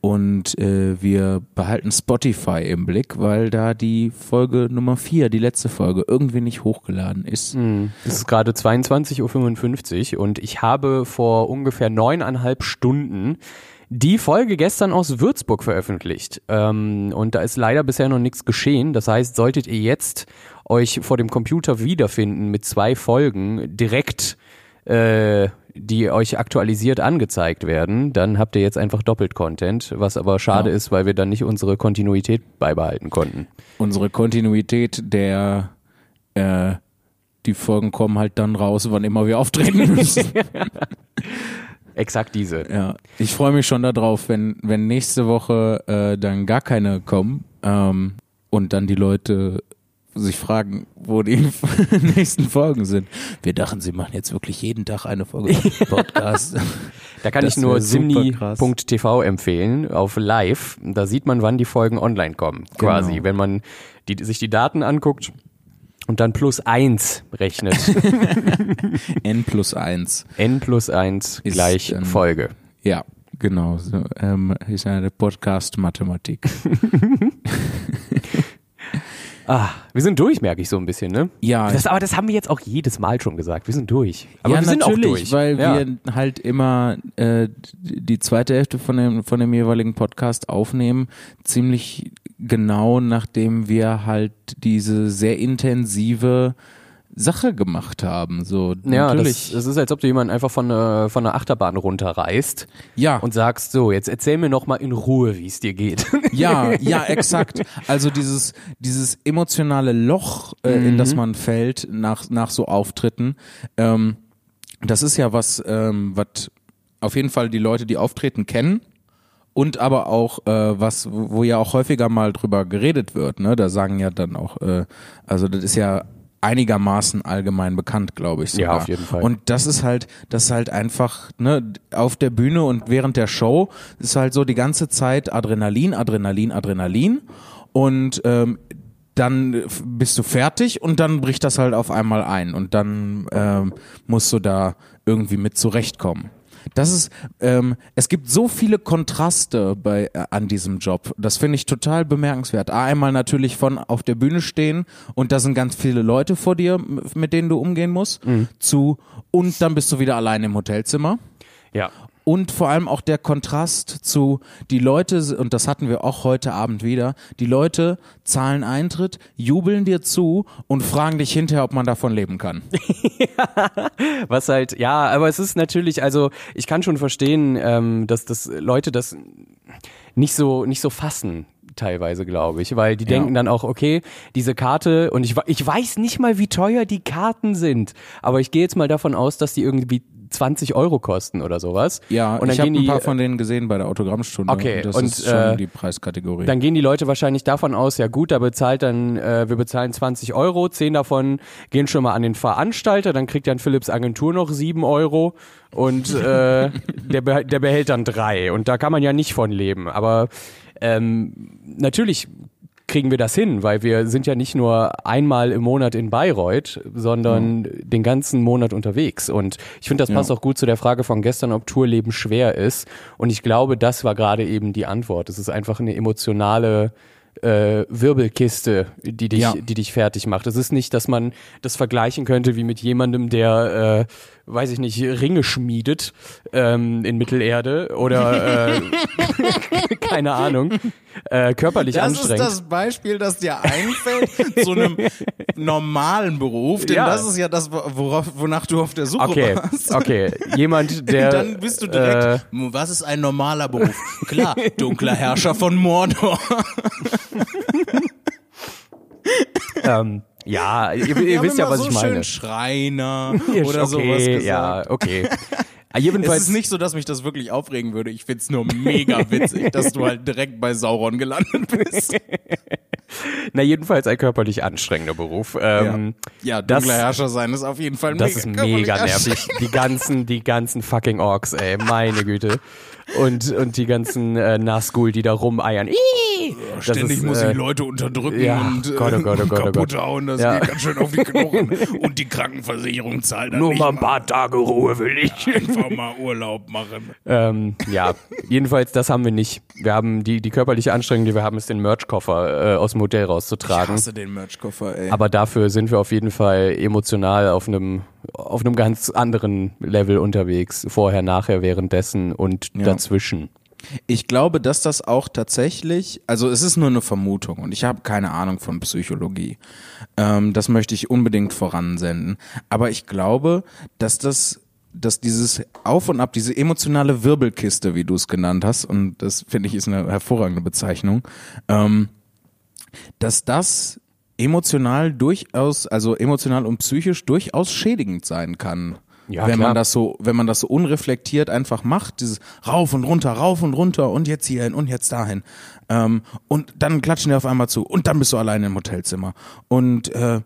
und äh, wir behalten Spotify im Blick, weil da die Folge Nummer 4, die letzte Folge, irgendwie nicht hochgeladen ist. Hm. Es ist gerade 22.55 Uhr und ich habe vor ungefähr neuneinhalb Stunden die Folge gestern aus Würzburg veröffentlicht. Ähm, und da ist leider bisher noch nichts geschehen. Das heißt, solltet ihr jetzt euch vor dem Computer wiederfinden mit zwei Folgen direkt, äh, die euch aktualisiert angezeigt werden, dann habt ihr jetzt einfach doppelt Content, was aber schade ja. ist, weil wir dann nicht unsere Kontinuität beibehalten konnten. Unsere Kontinuität der äh, die Folgen kommen halt dann raus, wann immer wir auftreten müssen. Exakt diese. Ja, ich freue mich schon darauf, wenn, wenn nächste Woche äh, dann gar keine kommen ähm, und dann die Leute sich fragen, wo die nächsten Folgen sind. Wir dachten, sie machen jetzt wirklich jeden Tag eine Folge Podcast. da kann das ich nur simni.tv empfehlen auf live. Da sieht man, wann die Folgen online kommen. Quasi, genau. wenn man die, sich die Daten anguckt und dann plus eins rechnet. N plus eins. N plus eins gleich ähm, Folge. Ja, genau. So, ähm, ist eine Podcast-Mathematik. Ah, wir sind durch, merke ich so ein bisschen, ne? Ja. Das, aber das haben wir jetzt auch jedes Mal schon gesagt. Wir sind durch. Aber ja, wir sind auch durch. weil ja. wir halt immer äh, die zweite Hälfte von dem, von dem jeweiligen Podcast aufnehmen, ziemlich genau nachdem wir halt diese sehr intensive Sache gemacht haben. So, ja, natürlich. Das, das ist, als ob du jemanden einfach von, äh, von einer Achterbahn runterreißt ja. und sagst, so, jetzt erzähl mir noch mal in Ruhe, wie es dir geht. Ja, ja, exakt. Also dieses, dieses emotionale Loch, äh, mhm. in das man fällt nach, nach so Auftritten, ähm, das ist ja was, ähm, was auf jeden Fall die Leute, die auftreten, kennen und aber auch äh, was, wo ja auch häufiger mal drüber geredet wird. Ne? Da sagen ja dann auch, äh, also das ist ja einigermaßen allgemein bekannt, glaube ich. Sogar. Ja, auf jeden Fall. Und das ist halt, das ist halt einfach, ne, auf der Bühne und während der Show ist halt so die ganze Zeit Adrenalin, Adrenalin, Adrenalin. Und ähm, dann bist du fertig und dann bricht das halt auf einmal ein und dann ähm, musst du da irgendwie mit zurechtkommen. Das ist, ähm, es gibt so viele Kontraste bei äh, an diesem Job. Das finde ich total bemerkenswert. Einmal natürlich von auf der Bühne stehen und da sind ganz viele Leute vor dir, mit denen du umgehen musst, mhm. zu und dann bist du wieder allein im Hotelzimmer. Ja und vor allem auch der Kontrast zu die Leute, und das hatten wir auch heute Abend wieder, die Leute zahlen Eintritt, jubeln dir zu und fragen dich hinterher, ob man davon leben kann. Was halt, ja, aber es ist natürlich, also ich kann schon verstehen, ähm, dass, dass Leute das nicht so, nicht so fassen teilweise, glaube ich, weil die ja. denken dann auch, okay, diese Karte und ich, ich weiß nicht mal, wie teuer die Karten sind, aber ich gehe jetzt mal davon aus, dass die irgendwie 20 Euro kosten oder sowas. Ja, und dann ich habe ein paar von denen gesehen bei der Autogrammstunde. Okay, das und, ist schon äh, die Preiskategorie. Dann gehen die Leute wahrscheinlich davon aus, ja gut, da bezahlt dann, äh, wir bezahlen 20 Euro, 10 davon gehen schon mal an den Veranstalter, dann kriegt dann Philips Agentur noch 7 Euro und äh, der, der behält dann drei und da kann man ja nicht von leben. Aber ähm, natürlich kriegen wir das hin, weil wir sind ja nicht nur einmal im Monat in Bayreuth, sondern mhm. den ganzen Monat unterwegs. Und ich finde, das passt ja. auch gut zu der Frage von gestern, ob Tourleben schwer ist. Und ich glaube, das war gerade eben die Antwort. Es ist einfach eine emotionale äh, Wirbelkiste, die dich, ja. die dich fertig macht. Es ist nicht, dass man das vergleichen könnte wie mit jemandem, der, äh, weiß ich nicht, Ringe schmiedet ähm, in Mittelerde oder äh, keine Ahnung, äh, körperlich Das anstrengend. ist das Beispiel, das dir einfällt zu einem normalen Beruf, denn Ja. das ist ja das, worauf, wonach du auf der Suche Okay, warst. okay. Jemand, der. Dann bist du direkt, Äh, was ist ein normaler Beruf? Klar, dunkler Herrscher von Mordor. ähm, ja, ihr, ihr wisst ja, was so ich meine. schön Schreiner Ja, oder sowas okay, gesagt. ja, okay. Ah, Es Jedenfalls, ist nicht so, dass mich das wirklich aufregen würde. Ich find's nur mega witzig, dass du halt direkt bei Sauron gelandet bist. na jedenfalls ein körperlich anstrengender Beruf. Ähm, ja, das- dunkler Herrscher sein ist auf jeden Fall Das mega, ist körperlich mega nervig. Die ganzen, die ganzen fucking Orks, ey, meine Güte. Und, und die ganzen äh, Nazgul, die da rumeiern. Das Ständig ist, muss äh, ich Leute unterdrücken ja, und äh, Gott, oh Gott, oh Gott, oh kaputt Gott. hauen. Das Ja. geht ganz schön auf die Knochen. Und die Krankenversicherung zahlt dann Nur nicht mal ein paar Tage Ruhe will ich. einfach mal Urlaub machen. Ähm, ja, jedenfalls, das haben wir nicht. Wir haben die, die körperliche Anstrengung, die wir haben, ist den Merchkoffer äh, aus dem Hotel Ich rauszutragen. hasse den Merchkoffer, ey. Aber dafür sind wir auf jeden Fall emotional auf einem, auf einem ganz anderen Level unterwegs. Vorher, nachher, währenddessen und Ja. dazwischen. Ich glaube, dass das auch tatsächlich, also es ist nur eine Vermutung und ich habe keine Ahnung von Psychologie. Ähm, das möchte ich unbedingt voransenden. Aber ich glaube, dass das, dass dieses Auf und Ab, diese emotionale Wirbelkiste, wie du es genannt hast, und das finde ich ist eine hervorragende Bezeichnung, ähm, dass das emotional durchaus, also emotional und psychisch durchaus schädigend sein kann. Ja, wenn klar. man das so, wenn man das so unreflektiert einfach macht, dieses rauf und runter, rauf und runter und jetzt hierhin und jetzt dahin. Ähm, und dann klatschen die auf einmal zu und dann bist du alleine im Hotelzimmer. Und äh,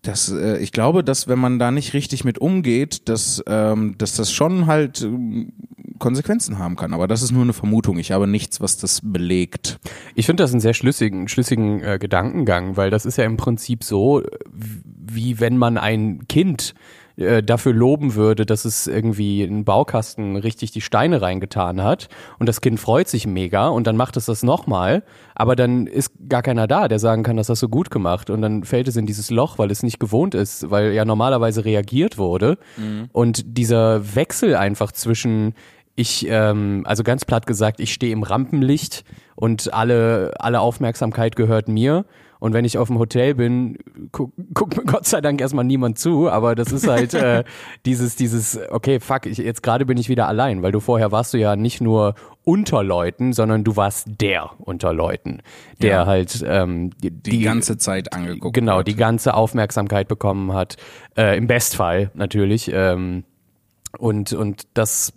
das, äh, ich glaube, dass wenn man da nicht richtig mit umgeht, dass, ähm, dass das schon halt ähm, Konsequenzen haben kann. Aber das ist nur eine Vermutung. Ich habe nichts, was das belegt. Ich finde das einen sehr schlüssigen, schlüssigen äh, Gedankengang, weil das ist ja im Prinzip so, wie wenn man ein Kind äh, dafür loben würde, dass es irgendwie in Baukasten richtig die Steine reingetan hat und das Kind freut sich mega und dann macht es das nochmal, aber dann ist gar keiner da, der sagen kann, das hast du gut gemacht und dann fällt es in dieses Loch, weil es nicht gewohnt ist, weil ja normalerweise reagiert wurde und dieser Wechsel einfach zwischen ich, ähm, also ganz platt gesagt, ich stehe im Rampenlicht und alle, alle Aufmerksamkeit gehört mir. Und wenn ich auf dem Hotel bin, guckt guck mir Gott sei Dank erstmal niemand zu, aber das ist halt äh, dieses, dieses, okay, fuck, ich, jetzt gerade bin ich wieder allein, weil du vorher warst du ja nicht nur unter Leuten, sondern du warst der unter Leuten, der Ja. halt ähm, die, Die, ganze Zeit angeguckt. genau wird. die ganze Aufmerksamkeit bekommen hat, äh, im Bestfall natürlich. Ähm, und und das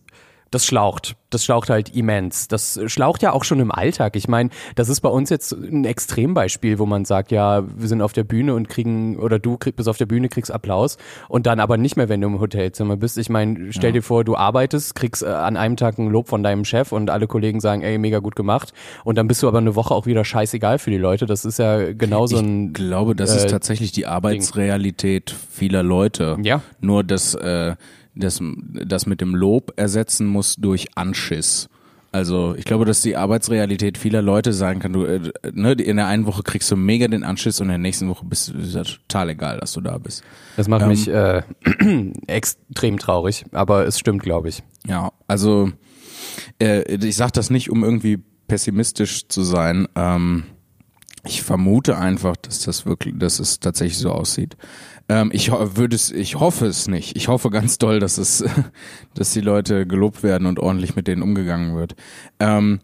das schlaucht. Das schlaucht halt immens. Das schlaucht ja auch schon im Alltag. Ich meine, das ist bei uns jetzt ein Extrembeispiel, wo man sagt, ja, wir sind auf der Bühne und kriegen, oder du krieg, bist auf der Bühne, kriegst Applaus und dann aber nicht mehr, wenn du im Hotelzimmer bist. Ich meine, stell dir vor, du arbeitest, kriegst äh, an einem Tag ein Lob von deinem Chef und alle Kollegen sagen, ey, mega gut gemacht. Und dann bist du aber eine Woche auch wieder scheißegal für die Leute. Das ist ja genauso ein Ich glaube, das ist äh, tatsächlich die Arbeitsrealität vieler Leute. Ja. Nur, dass äh, das, das mit dem Lob ersetzen muss durch Anschiss. Also ich glaube, dass die Arbeitsrealität vieler Leute sagen kann, du, äh, ne, in der einen Woche kriegst du mega den Anschiss und in der nächsten Woche bist ist ja total egal, dass du da bist. Das macht Ähm, mich äh, extrem traurig, aber es stimmt, glaube ich. Ja, also äh, ich sage das nicht, um irgendwie pessimistisch zu sein. Ähm, ich vermute einfach, dass das wirklich, dass es tatsächlich so aussieht. Ähm, ich würde es, ich hoffe es nicht. Ich hoffe ganz doll, dass es, dass die Leute gelobt werden und ordentlich mit denen umgegangen wird. Ähm,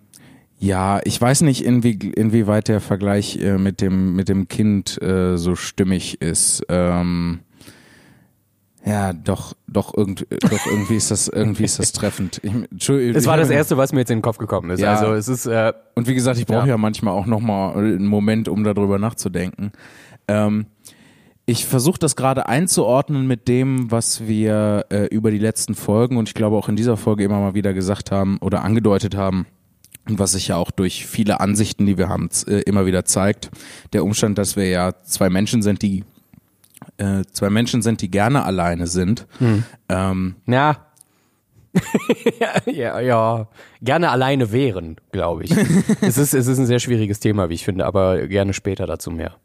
ja, ich weiß nicht, inwie, inwieweit der Vergleich äh, mit dem mit dem Kind äh, so stimmig ist. Ähm, ja, doch, doch, irgend, doch irgendwie ist das irgendwie ist das treffend. Ich, Entschuldigung, Es war das erste, was mir jetzt in den Kopf gekommen ist. Ja. Also es ist äh, und wie gesagt, ich brauche Ja. ja. manchmal auch noch mal einen Moment, um darüber nachzudenken. Ähm, ich versuche das gerade einzuordnen mit dem, was wir äh, über die letzten Folgen und ich glaube auch in dieser Folge immer mal wieder gesagt haben oder angedeutet haben und was sich ja auch durch viele Ansichten, die wir haben, äh, immer wieder zeigt. Der Umstand, dass wir ja zwei Menschen sind, die äh, zwei Menschen sind, die gerne alleine sind. Ähm, ja. ja, ja, ja, gerne alleine wären, glaube ich. es, ist, es ist ein sehr schwieriges Thema, wie ich finde, aber gerne später dazu mehr.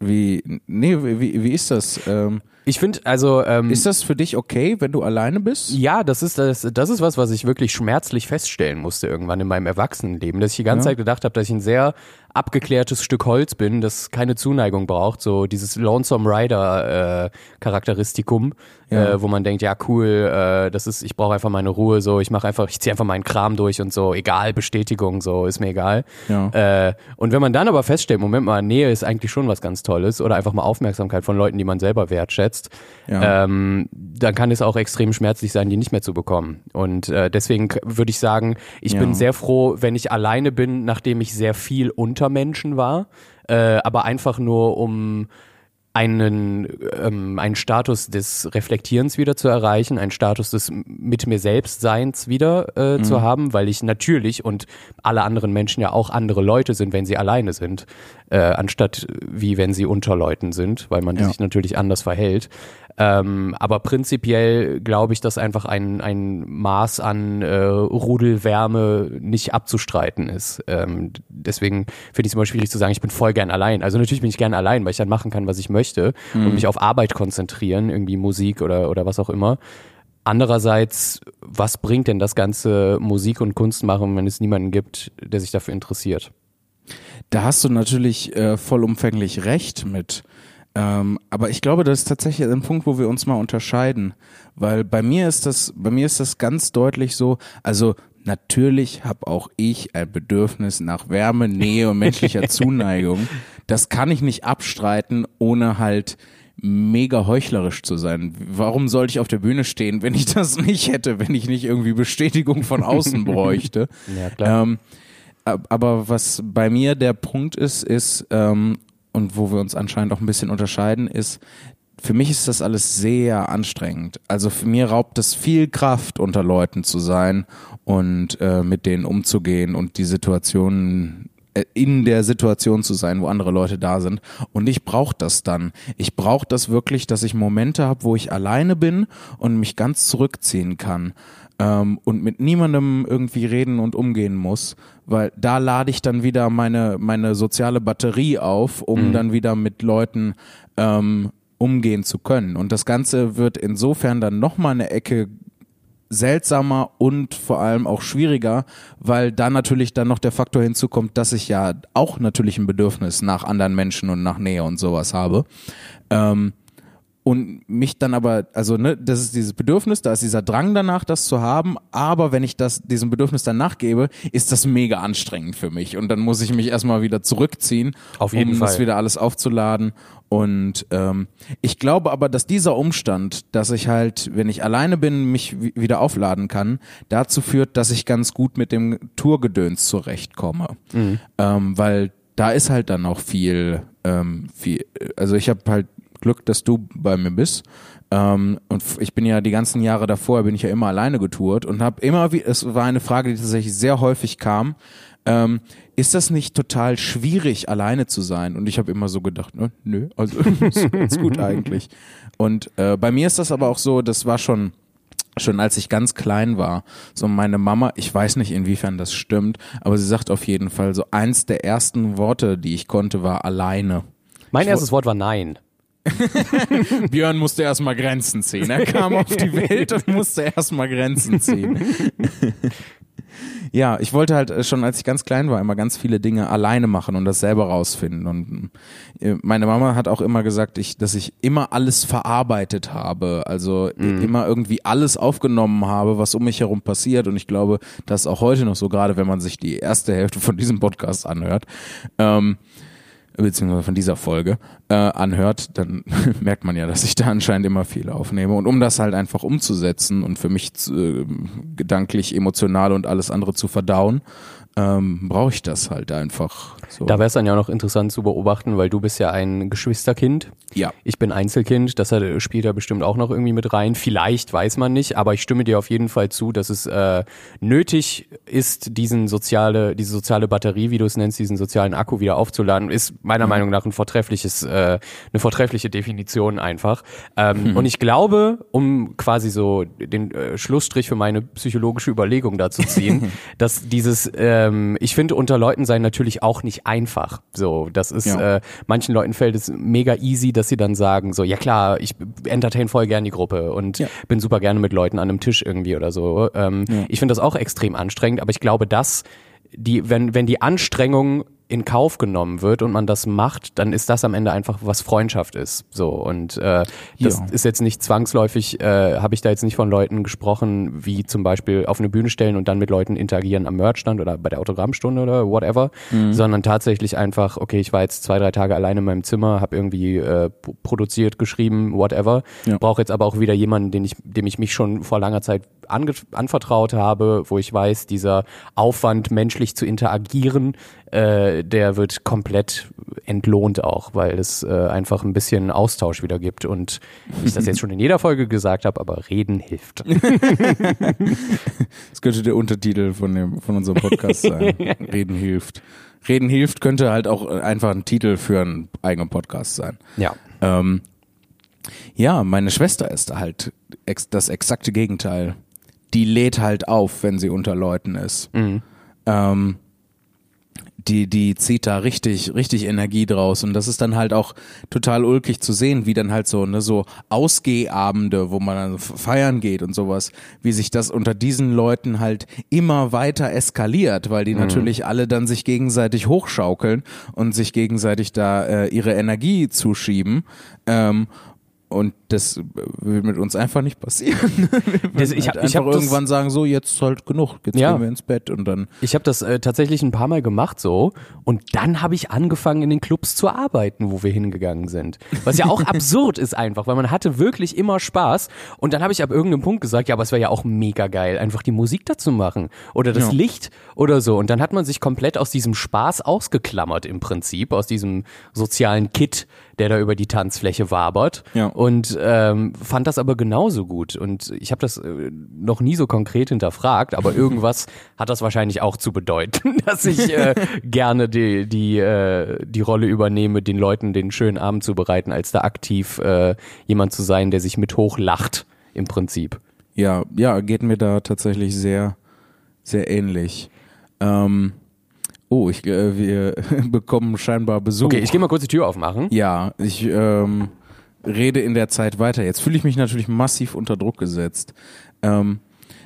wie, nee, wie, wie ist das? Ähm, Ich finde, also ähm, Ist das für dich okay, wenn du alleine bist? ja, das ist das, das ist was, was ich wirklich schmerzlich feststellen musste irgendwann in meinem Erwachsenenleben, dass ich die ganze Ja. Zeit gedacht habe, dass ich ein sehr abgeklärtes Stück Holz bin, das keine Zuneigung braucht, so dieses Lonesome Rider äh, Charakteristikum, Ja. äh, wo man denkt, ja cool, äh, das ist, ich brauche einfach meine Ruhe, so ich mache einfach, ich ziehe einfach meinen Kram durch und so, egal Bestätigung, so ist mir egal. Ja. Äh, und wenn man dann aber feststellt, Moment mal, Nähe ist eigentlich schon was ganz Tolles oder einfach mal Aufmerksamkeit von Leuten, die man selber wertschätzt, Ja. ähm, dann kann es auch extrem schmerzlich sein, die nicht mehr zu bekommen. Und äh, deswegen würde ich sagen, ich Ja. bin sehr froh, wenn ich alleine bin, nachdem ich sehr viel unter Menschen war, äh, aber einfach nur um einen, ähm, einen Status des Reflektierens wieder zu erreichen, einen Status des mit mir selbst Seins wieder äh, zu haben, weil ich natürlich und alle anderen Menschen ja auch andere Leute sind, wenn sie alleine sind, äh, anstatt wie wenn sie unter Leuten sind, weil man Ja. sich natürlich anders verhält. Ähm, aber prinzipiell glaube ich, dass einfach ein, ein Maß an äh, Rudelwärme nicht abzustreiten ist. Ähm, deswegen finde ich es immer schwierig zu sagen, ich bin voll gern allein. Also natürlich bin ich gern allein, weil ich dann machen kann, was ich möchte und mich auf Arbeit konzentrieren, irgendwie Musik oder, oder was auch immer. Andererseits, was bringt denn das ganze Musik und Kunst machen, wenn es niemanden gibt, der sich dafür interessiert? Da hast du natürlich äh, vollumfänglich recht mit. Ähm, aber ich glaube, das ist tatsächlich ein Punkt, wo wir uns mal unterscheiden. Weil bei mir ist das, bei mir ist das ganz deutlich so, also natürlich habe auch ich ein Bedürfnis nach Wärme, Nähe und menschlicher Zuneigung. Das kann ich nicht abstreiten, ohne halt mega heuchlerisch zu sein. Warum sollte ich auf der Bühne stehen, wenn ich das nicht hätte, wenn ich nicht irgendwie Bestätigung von außen bräuchte? Ja, klar. Ähm, ab- aber was bei mir der Punkt ist, ist, ähm, und wo wir uns anscheinend auch ein bisschen unterscheiden, ist, für mich ist das alles sehr anstrengend. Also für mir raubt es viel Kraft, unter Leuten zu sein und äh, mit denen umzugehen und die Situationen äh, in der Situation zu sein, wo andere Leute da sind. Und ich brauche das dann. Ich brauche das wirklich, dass ich Momente habe, wo ich alleine bin und mich ganz zurückziehen kann ähm, und mit niemandem irgendwie reden und umgehen muss, weil da lade ich dann wieder meine, meine soziale Batterie auf, um dann wieder mit Leuten ähm, umgehen zu können. Und das Ganze wird insofern dann nochmal eine Ecke seltsamer und vor allem auch schwieriger, weil da natürlich dann noch der Faktor hinzukommt, dass ich ja auch natürlich ein Bedürfnis nach anderen Menschen und nach Nähe und sowas habe. Ähm, und mich dann aber, also ne, das ist dieses Bedürfnis, da ist dieser Drang danach, das zu haben, aber wenn ich das diesem Bedürfnis dann nachgebe, ist das mega anstrengend für mich. Und dann muss ich mich erstmal wieder zurückziehen, Auf jeden um das Fall. wieder alles aufzuladen. Und ähm, ich glaube aber, dass dieser Umstand, dass ich halt, wenn ich alleine bin, mich wi- wieder aufladen kann, dazu führt, dass ich ganz gut mit dem Tourgedöns zurechtkomme, ähm, weil da ist halt dann auch viel, ähm, viel, also ich habe halt Glück, dass du bei mir bist. Ähm, und ich bin ja die ganzen Jahre davor, bin ich ja immer alleine getourt und habe immer, wie, es war eine Frage, die tatsächlich sehr häufig kam. Ähm, ist das nicht total schwierig, alleine zu sein? Und ich habe immer so gedacht, ne, nö, also ist ganz gut eigentlich. Und äh, bei mir ist das aber auch so, das war schon schon als ich ganz klein war, so meine Mama, ich weiß nicht inwiefern das stimmt, aber sie sagt auf jeden Fall so eins der ersten Worte, die ich konnte, war alleine. Mein erstes Wort war Nein. Björn musste erstmal Grenzen ziehen. Er kam auf die Welt und musste erstmal Grenzen ziehen. ja, ich wollte halt äh, schon, als ich ganz klein war, immer ganz viele Dinge alleine machen und das selber rausfinden. Und äh, meine Mama hat auch immer gesagt, ich, dass ich immer alles verarbeitet habe. Also äh, immer irgendwie alles aufgenommen habe, was um mich herum passiert. Und ich glaube, das ist auch heute noch so, gerade wenn man sich die erste Hälfte von diesem Podcast anhört. Ähm, beziehungsweise von dieser Folge äh, anhört, dann merkt man ja, dass ich da anscheinend immer viel aufnehme. Und um das halt einfach umzusetzen und für mich zu, äh, gedanklich, emotional und alles andere zu verdauen, ähm, brauche ich das halt einfach. So. Da wäre es dann ja auch noch interessant zu beobachten, weil du bist ja ein Geschwisterkind. ja. Ich bin Einzelkind, das hat, spielt da bestimmt auch noch irgendwie mit rein. Vielleicht weiß man nicht, aber ich stimme dir auf jeden Fall zu, dass es äh, nötig ist, diesen soziale, diese soziale Batterie, wie du es nennst, diesen sozialen Akku wieder aufzuladen. Ist meiner Meinung nach ein vortreffliches, äh, eine vortreffliche Definition einfach. Ähm, Und ich glaube, um quasi so den äh, Schlussstrich für meine psychologische Überlegung da zu ziehen, dass dieses äh, ähm, ich finde unter Leuten sein natürlich auch nicht einfach. So, das ist Ja. äh, manchen Leuten fällt es mega easy, dass sie dann sagen so, ja klar, ich entertain voll gern die Gruppe und Ja. bin super gerne mit Leuten an einem Tisch irgendwie oder so. Ähm, Ich finde das auch extrem anstrengend, aber ich glaube, dass die, wenn, wenn die Anstrengung in Kauf genommen wird und man das macht, dann ist das am Ende einfach, was Freundschaft ist. So und äh, das Ja. ist jetzt nicht zwangsläufig, äh, habe ich da jetzt nicht von Leuten gesprochen, wie zum Beispiel auf eine Bühne stellen und dann mit Leuten interagieren am Merchstand oder bei der Autogrammstunde oder whatever, Mhm. sondern tatsächlich einfach, okay, ich war jetzt zwei, drei Tage alleine in meinem Zimmer, habe irgendwie äh, produziert, geschrieben, whatever, Ja. brauche jetzt aber auch wieder jemanden, den ich, dem ich mich schon vor langer Zeit anvertraut habe, wo ich weiß, dieser Aufwand, menschlich zu interagieren, äh, der wird komplett entlohnt auch, weil es äh, einfach ein bisschen Austausch wieder gibt und ich das jetzt schon in jeder Folge gesagt habe, aber reden hilft. Das könnte der Untertitel von, dem, von unserem Podcast sein. Reden hilft. Reden hilft könnte halt auch einfach ein Titel für einen eigenen Podcast sein. Ja. Ähm, ja, meine Schwester ist halt ex das exakte Gegenteil. Die lädt halt auf, wenn sie unter Leuten ist. Ähm, die, die zieht da richtig, richtig Energie draus. Und das ist dann halt auch total ulkig zu sehen, wie dann halt so, ne, so Ausgehabende, wo man dann feiern geht und sowas, wie sich das unter diesen Leuten halt immer weiter eskaliert, weil die natürlich alle dann sich gegenseitig hochschaukeln und sich gegenseitig da äh, ihre Energie zuschieben. Ähm, und das wird mit uns einfach nicht passieren. Das, ich halt hab, ich hab das, irgendwann sagen, so jetzt halt genug, jetzt Ja. gehen wir ins Bett und dann Ich habe das äh, tatsächlich ein paar Mal gemacht so und dann habe ich angefangen in den Clubs zu arbeiten, wo wir hingegangen sind. Was ja auch absurd ist einfach, weil man hatte wirklich immer Spaß und dann habe ich ab irgendeinem Punkt gesagt, ja, aber es wäre ja auch mega geil, einfach die Musik dazu machen oder das Ja. Licht oder so und dann hat man sich komplett aus diesem Spaß ausgeklammert im Prinzip, aus diesem sozialen Kit, der da über die Tanzfläche wabert Ja. und ähm, fand das aber genauso gut und ich habe das äh, noch nie so konkret hinterfragt, aber irgendwas hat das wahrscheinlich auch zu bedeuten, dass ich äh, gerne die die äh, die Rolle übernehme, den Leuten den schönen Abend zu bereiten, als da aktiv äh, jemand zu sein, der sich mit hochlacht im Prinzip. Ja, ja, geht mir da tatsächlich sehr, sehr ähnlich. Ähm, oh, ich, äh, wir bekommen scheinbar Besuch. Okay, ich gehe mal kurz die Tür aufmachen. ja, ich ähm, rede in der Zeit weiter. Jetzt fühle ich mich natürlich massiv unter Druck gesetzt. Ähm,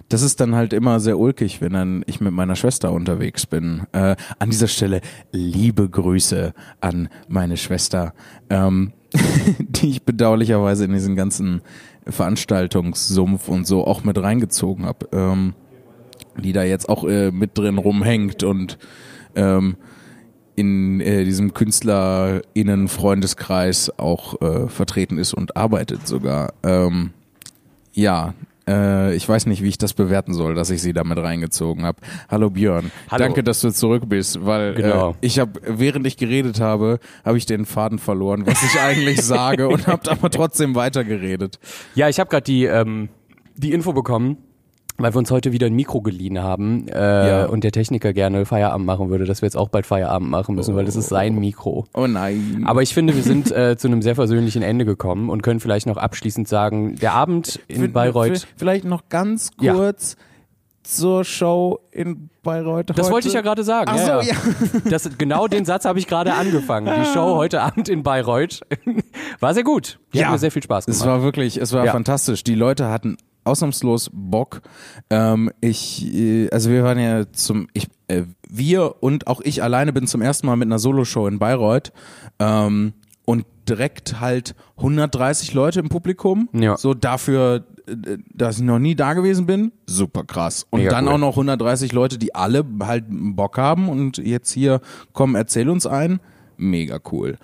das ist dann halt immer sehr ulkig, wenn dann ich mit meiner Schwester unterwegs bin. Äh, an dieser Stelle liebe Grüße an meine Schwester, ähm, die ich bedauerlicherweise in diesen ganzen Veranstaltungssumpf und so auch mit reingezogen habe, ähm, die da jetzt auch äh, mit drin rumhängt und ähm, in äh, diesem KünstlerInnen-Freundeskreis auch äh, vertreten ist und arbeitet sogar. Ähm, ja, äh, ich weiß nicht, wie ich das bewerten soll, dass ich sie damit reingezogen habe. Hallo Björn, Hallo. danke, dass du zurück bist, weil Genau. äh, ich habe, während ich geredet habe, habe ich den Faden verloren, was ich eigentlich sage und habe aber trotzdem weitergeredet. Ja, ich habe gerade die ähm, die Info bekommen, weil wir uns heute wieder ein Mikro geliehen haben äh, Ja. und der Techniker gerne Feierabend machen würde, dass wir jetzt auch bald Feierabend machen müssen, weil das ist sein Mikro. Oh nein. Aber ich finde, wir sind äh, zu einem sehr versöhnlichen Ende gekommen und können vielleicht noch abschließend sagen, der Abend in V- Bayreuth. Vielleicht noch ganz Ja. kurz zur Show in Bayreuth. Das heute. wollte ich ja gerade sagen. Ach so, ja. Das, genau den Satz habe ich gerade angefangen. Die Show heute Abend in Bayreuth war sehr gut. Die hat mir sehr viel Spaß gemacht. Es war wirklich, es war Ja. fantastisch. Die Leute hatten ausnahmslos Bock. Ähm, ich, äh, also wir waren ja zum, ich, äh, wir und auch ich alleine bin zum ersten Mal mit einer Soloshow in Bayreuth. Ähm, und direkt halt 130 Leute im Publikum. Ja. So dafür, äh, dass ich noch nie da gewesen bin. Super krass. Und Mega dann cool. auch noch 130 Leute, die alle halt Bock haben und jetzt hier, komm, erzähl uns ein. Mega cool.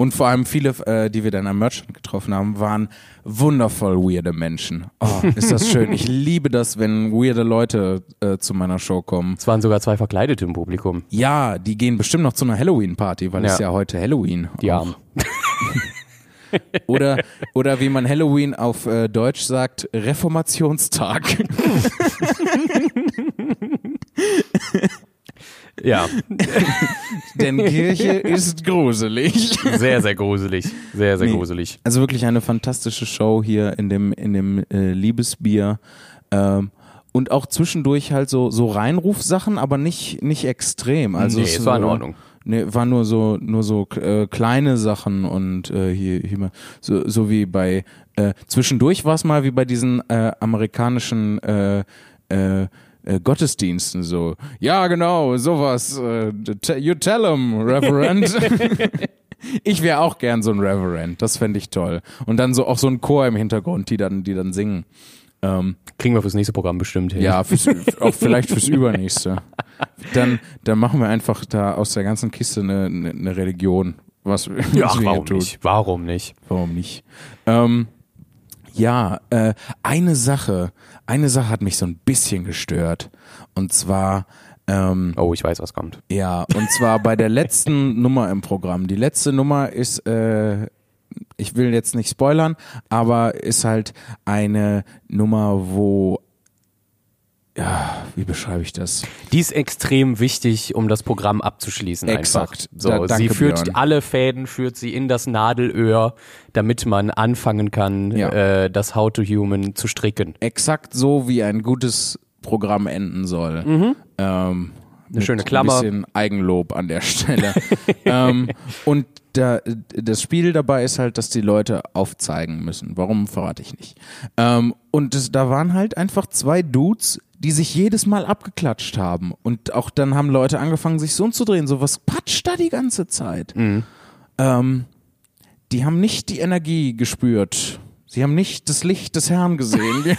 Und vor allem viele, äh, die wir dann am Merchant getroffen haben, waren wundervoll weirde Menschen. Oh, ist das schön. Ich liebe das, wenn weirde Leute äh, zu meiner Show kommen. es waren sogar zwei Verkleidete im Publikum. Ja, die gehen bestimmt noch zu einer Halloween-Party, weil es ist Ja. ja heute Halloween. Armen. Oder, oder wie man Halloween auf äh, Deutsch sagt, Reformationstag. Ja, Denn Kirche ist gruselig. sehr, sehr gruselig. Sehr, sehr Nee. gruselig. Also wirklich eine fantastische Show hier in dem, in dem äh, Liebesbier. Ähm, und auch zwischendurch halt so, so Reinrufsachen, aber nicht, nicht extrem. Also nee, es war in Ordnung. Nee, war nur so, nur so äh, kleine Sachen und äh, hier, hier mal, so, so wie bei, äh, zwischendurch war es mal wie bei diesen äh, amerikanischen äh, äh, äh, Gottesdiensten so. Ja, genau, sowas. Äh, you tell him, Reverend. ich wäre auch gern so ein Reverend, das fände ich toll. Und dann so auch so ein Chor im Hintergrund, die dann, die dann singen. Ähm, Kriegen wir fürs nächste Programm bestimmt hin. Ja, fürs, auch vielleicht fürs übernächste. Dann, dann machen wir einfach da aus der ganzen Kiste eine, eine, Religion. Was, was ja, ach, warum nicht? Warum nicht? Warum nicht? Ähm, ja, äh, eine Sache, eine Sache hat mich so ein bisschen gestört. Und zwar, ähm, oh, ich weiß, was kommt. Ja, und zwar bei der letzten Nummer im Programm. Die letzte Nummer ist äh, ich will jetzt nicht spoilern, aber ist halt eine Nummer, wo ja, wie beschreibe ich das? Die ist extrem wichtig, um das Programm abzuschließen. Exakt. So, da, sie führt Björn. alle Fäden, führt sie in das Nadelöhr, damit man anfangen kann, ja. äh, das How to Human zu stricken. Exakt so, wie ein gutes Programm enden soll. Mhm. Ähm, Eine schöne Klammer. Ein bisschen Eigenlob an der Stelle. ähm, und da, das Spiel dabei ist halt, dass die Leute aufzeigen müssen. Warum verrate ich nicht. Ähm, und das, da waren halt einfach zwei Dudes, die sich jedes Mal abgeklatscht haben. Und auch dann haben Leute angefangen, sich so umzudrehen. So, was patscht da die ganze Zeit? Mhm. Ähm, die haben nicht die Energie gespürt. Sie haben nicht das Licht des Herrn gesehen.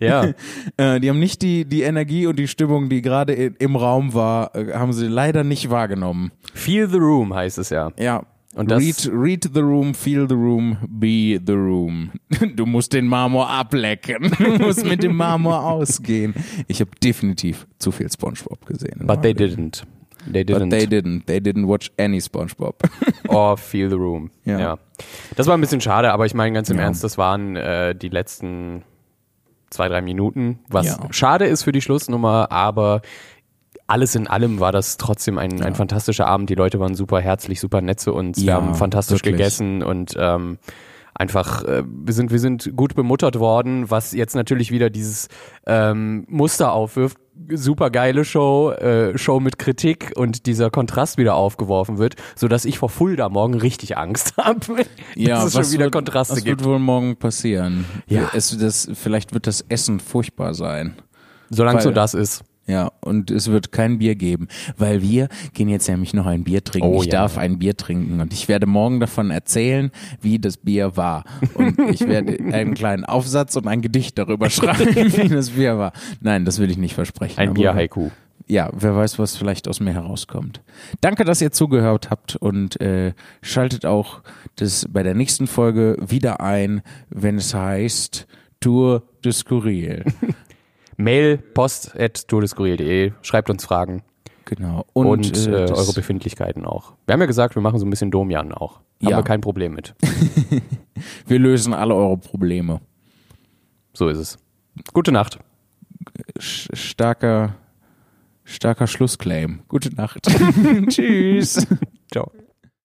ja. Äh, die haben nicht die, die Energie und die Stimmung, die gerade im Raum war, äh, haben sie leider nicht wahrgenommen. Feel the room heißt es ja. Ja. Und das read, read the room, feel the room, be the room. Du musst den Marmor ablecken. Du musst mit dem Marmor ausgehen. Ich habe definitiv zu viel SpongeBob gesehen. But they didn't. They didn't. But they didn't. They didn't watch any SpongeBob. Or Feel the Room. Ja. ja. Das war ein bisschen schade, aber ich meine ganz im ja. Ernst, das waren äh, die letzten zwei, drei Minuten, was ja. schade ist für die Schlussnummer, aber alles in allem war das trotzdem ein, ein fantastischer Abend. Die Leute waren super herzlich, super nett zu uns. Wir haben fantastisch wirklich. gegessen und ähm, einfach, äh, wir sind, wir sind gut bemuttert worden, was jetzt natürlich wieder dieses ähm, Muster aufwirft. Super geile Show, äh, Show mit Kritik und dieser Kontrast wieder aufgeworfen wird, so dass ich vor Fulda morgen richtig Angst habe. Ja, dass es schon wieder wird, Kontraste was gibt. wird wohl morgen passieren? Ja. Es, das, vielleicht wird das Essen furchtbar sein. Solange so das ist. Ja, und es wird kein Bier geben, weil wir gehen jetzt nämlich noch ein Bier trinken. Oh, ich ja. darf ein Bier trinken und ich werde morgen davon erzählen, wie das Bier war. Und ich werde einen kleinen Aufsatz und ein Gedicht darüber schreiben, wie das Bier war. Nein, das will ich nicht versprechen. Ein Bier-Haiku. Ja, wer weiß, was vielleicht aus mir herauskommt. Danke, dass ihr zugehört habt und äh, schaltet auch das bei der nächsten Folge wieder ein, wenn es heißt Tour de Skurril. Mail post.todeskurril.de, schreibt uns Fragen. Genau. Und, und äh, eure Befindlichkeiten auch. Wir haben ja gesagt, wir machen so ein bisschen Domian auch. Haben ja. wir kein Problem mit. wir lösen alle eure Probleme. So ist es. Gute Nacht. Starker, starker Schlussclaim. Gute Nacht. Tschüss. Ciao.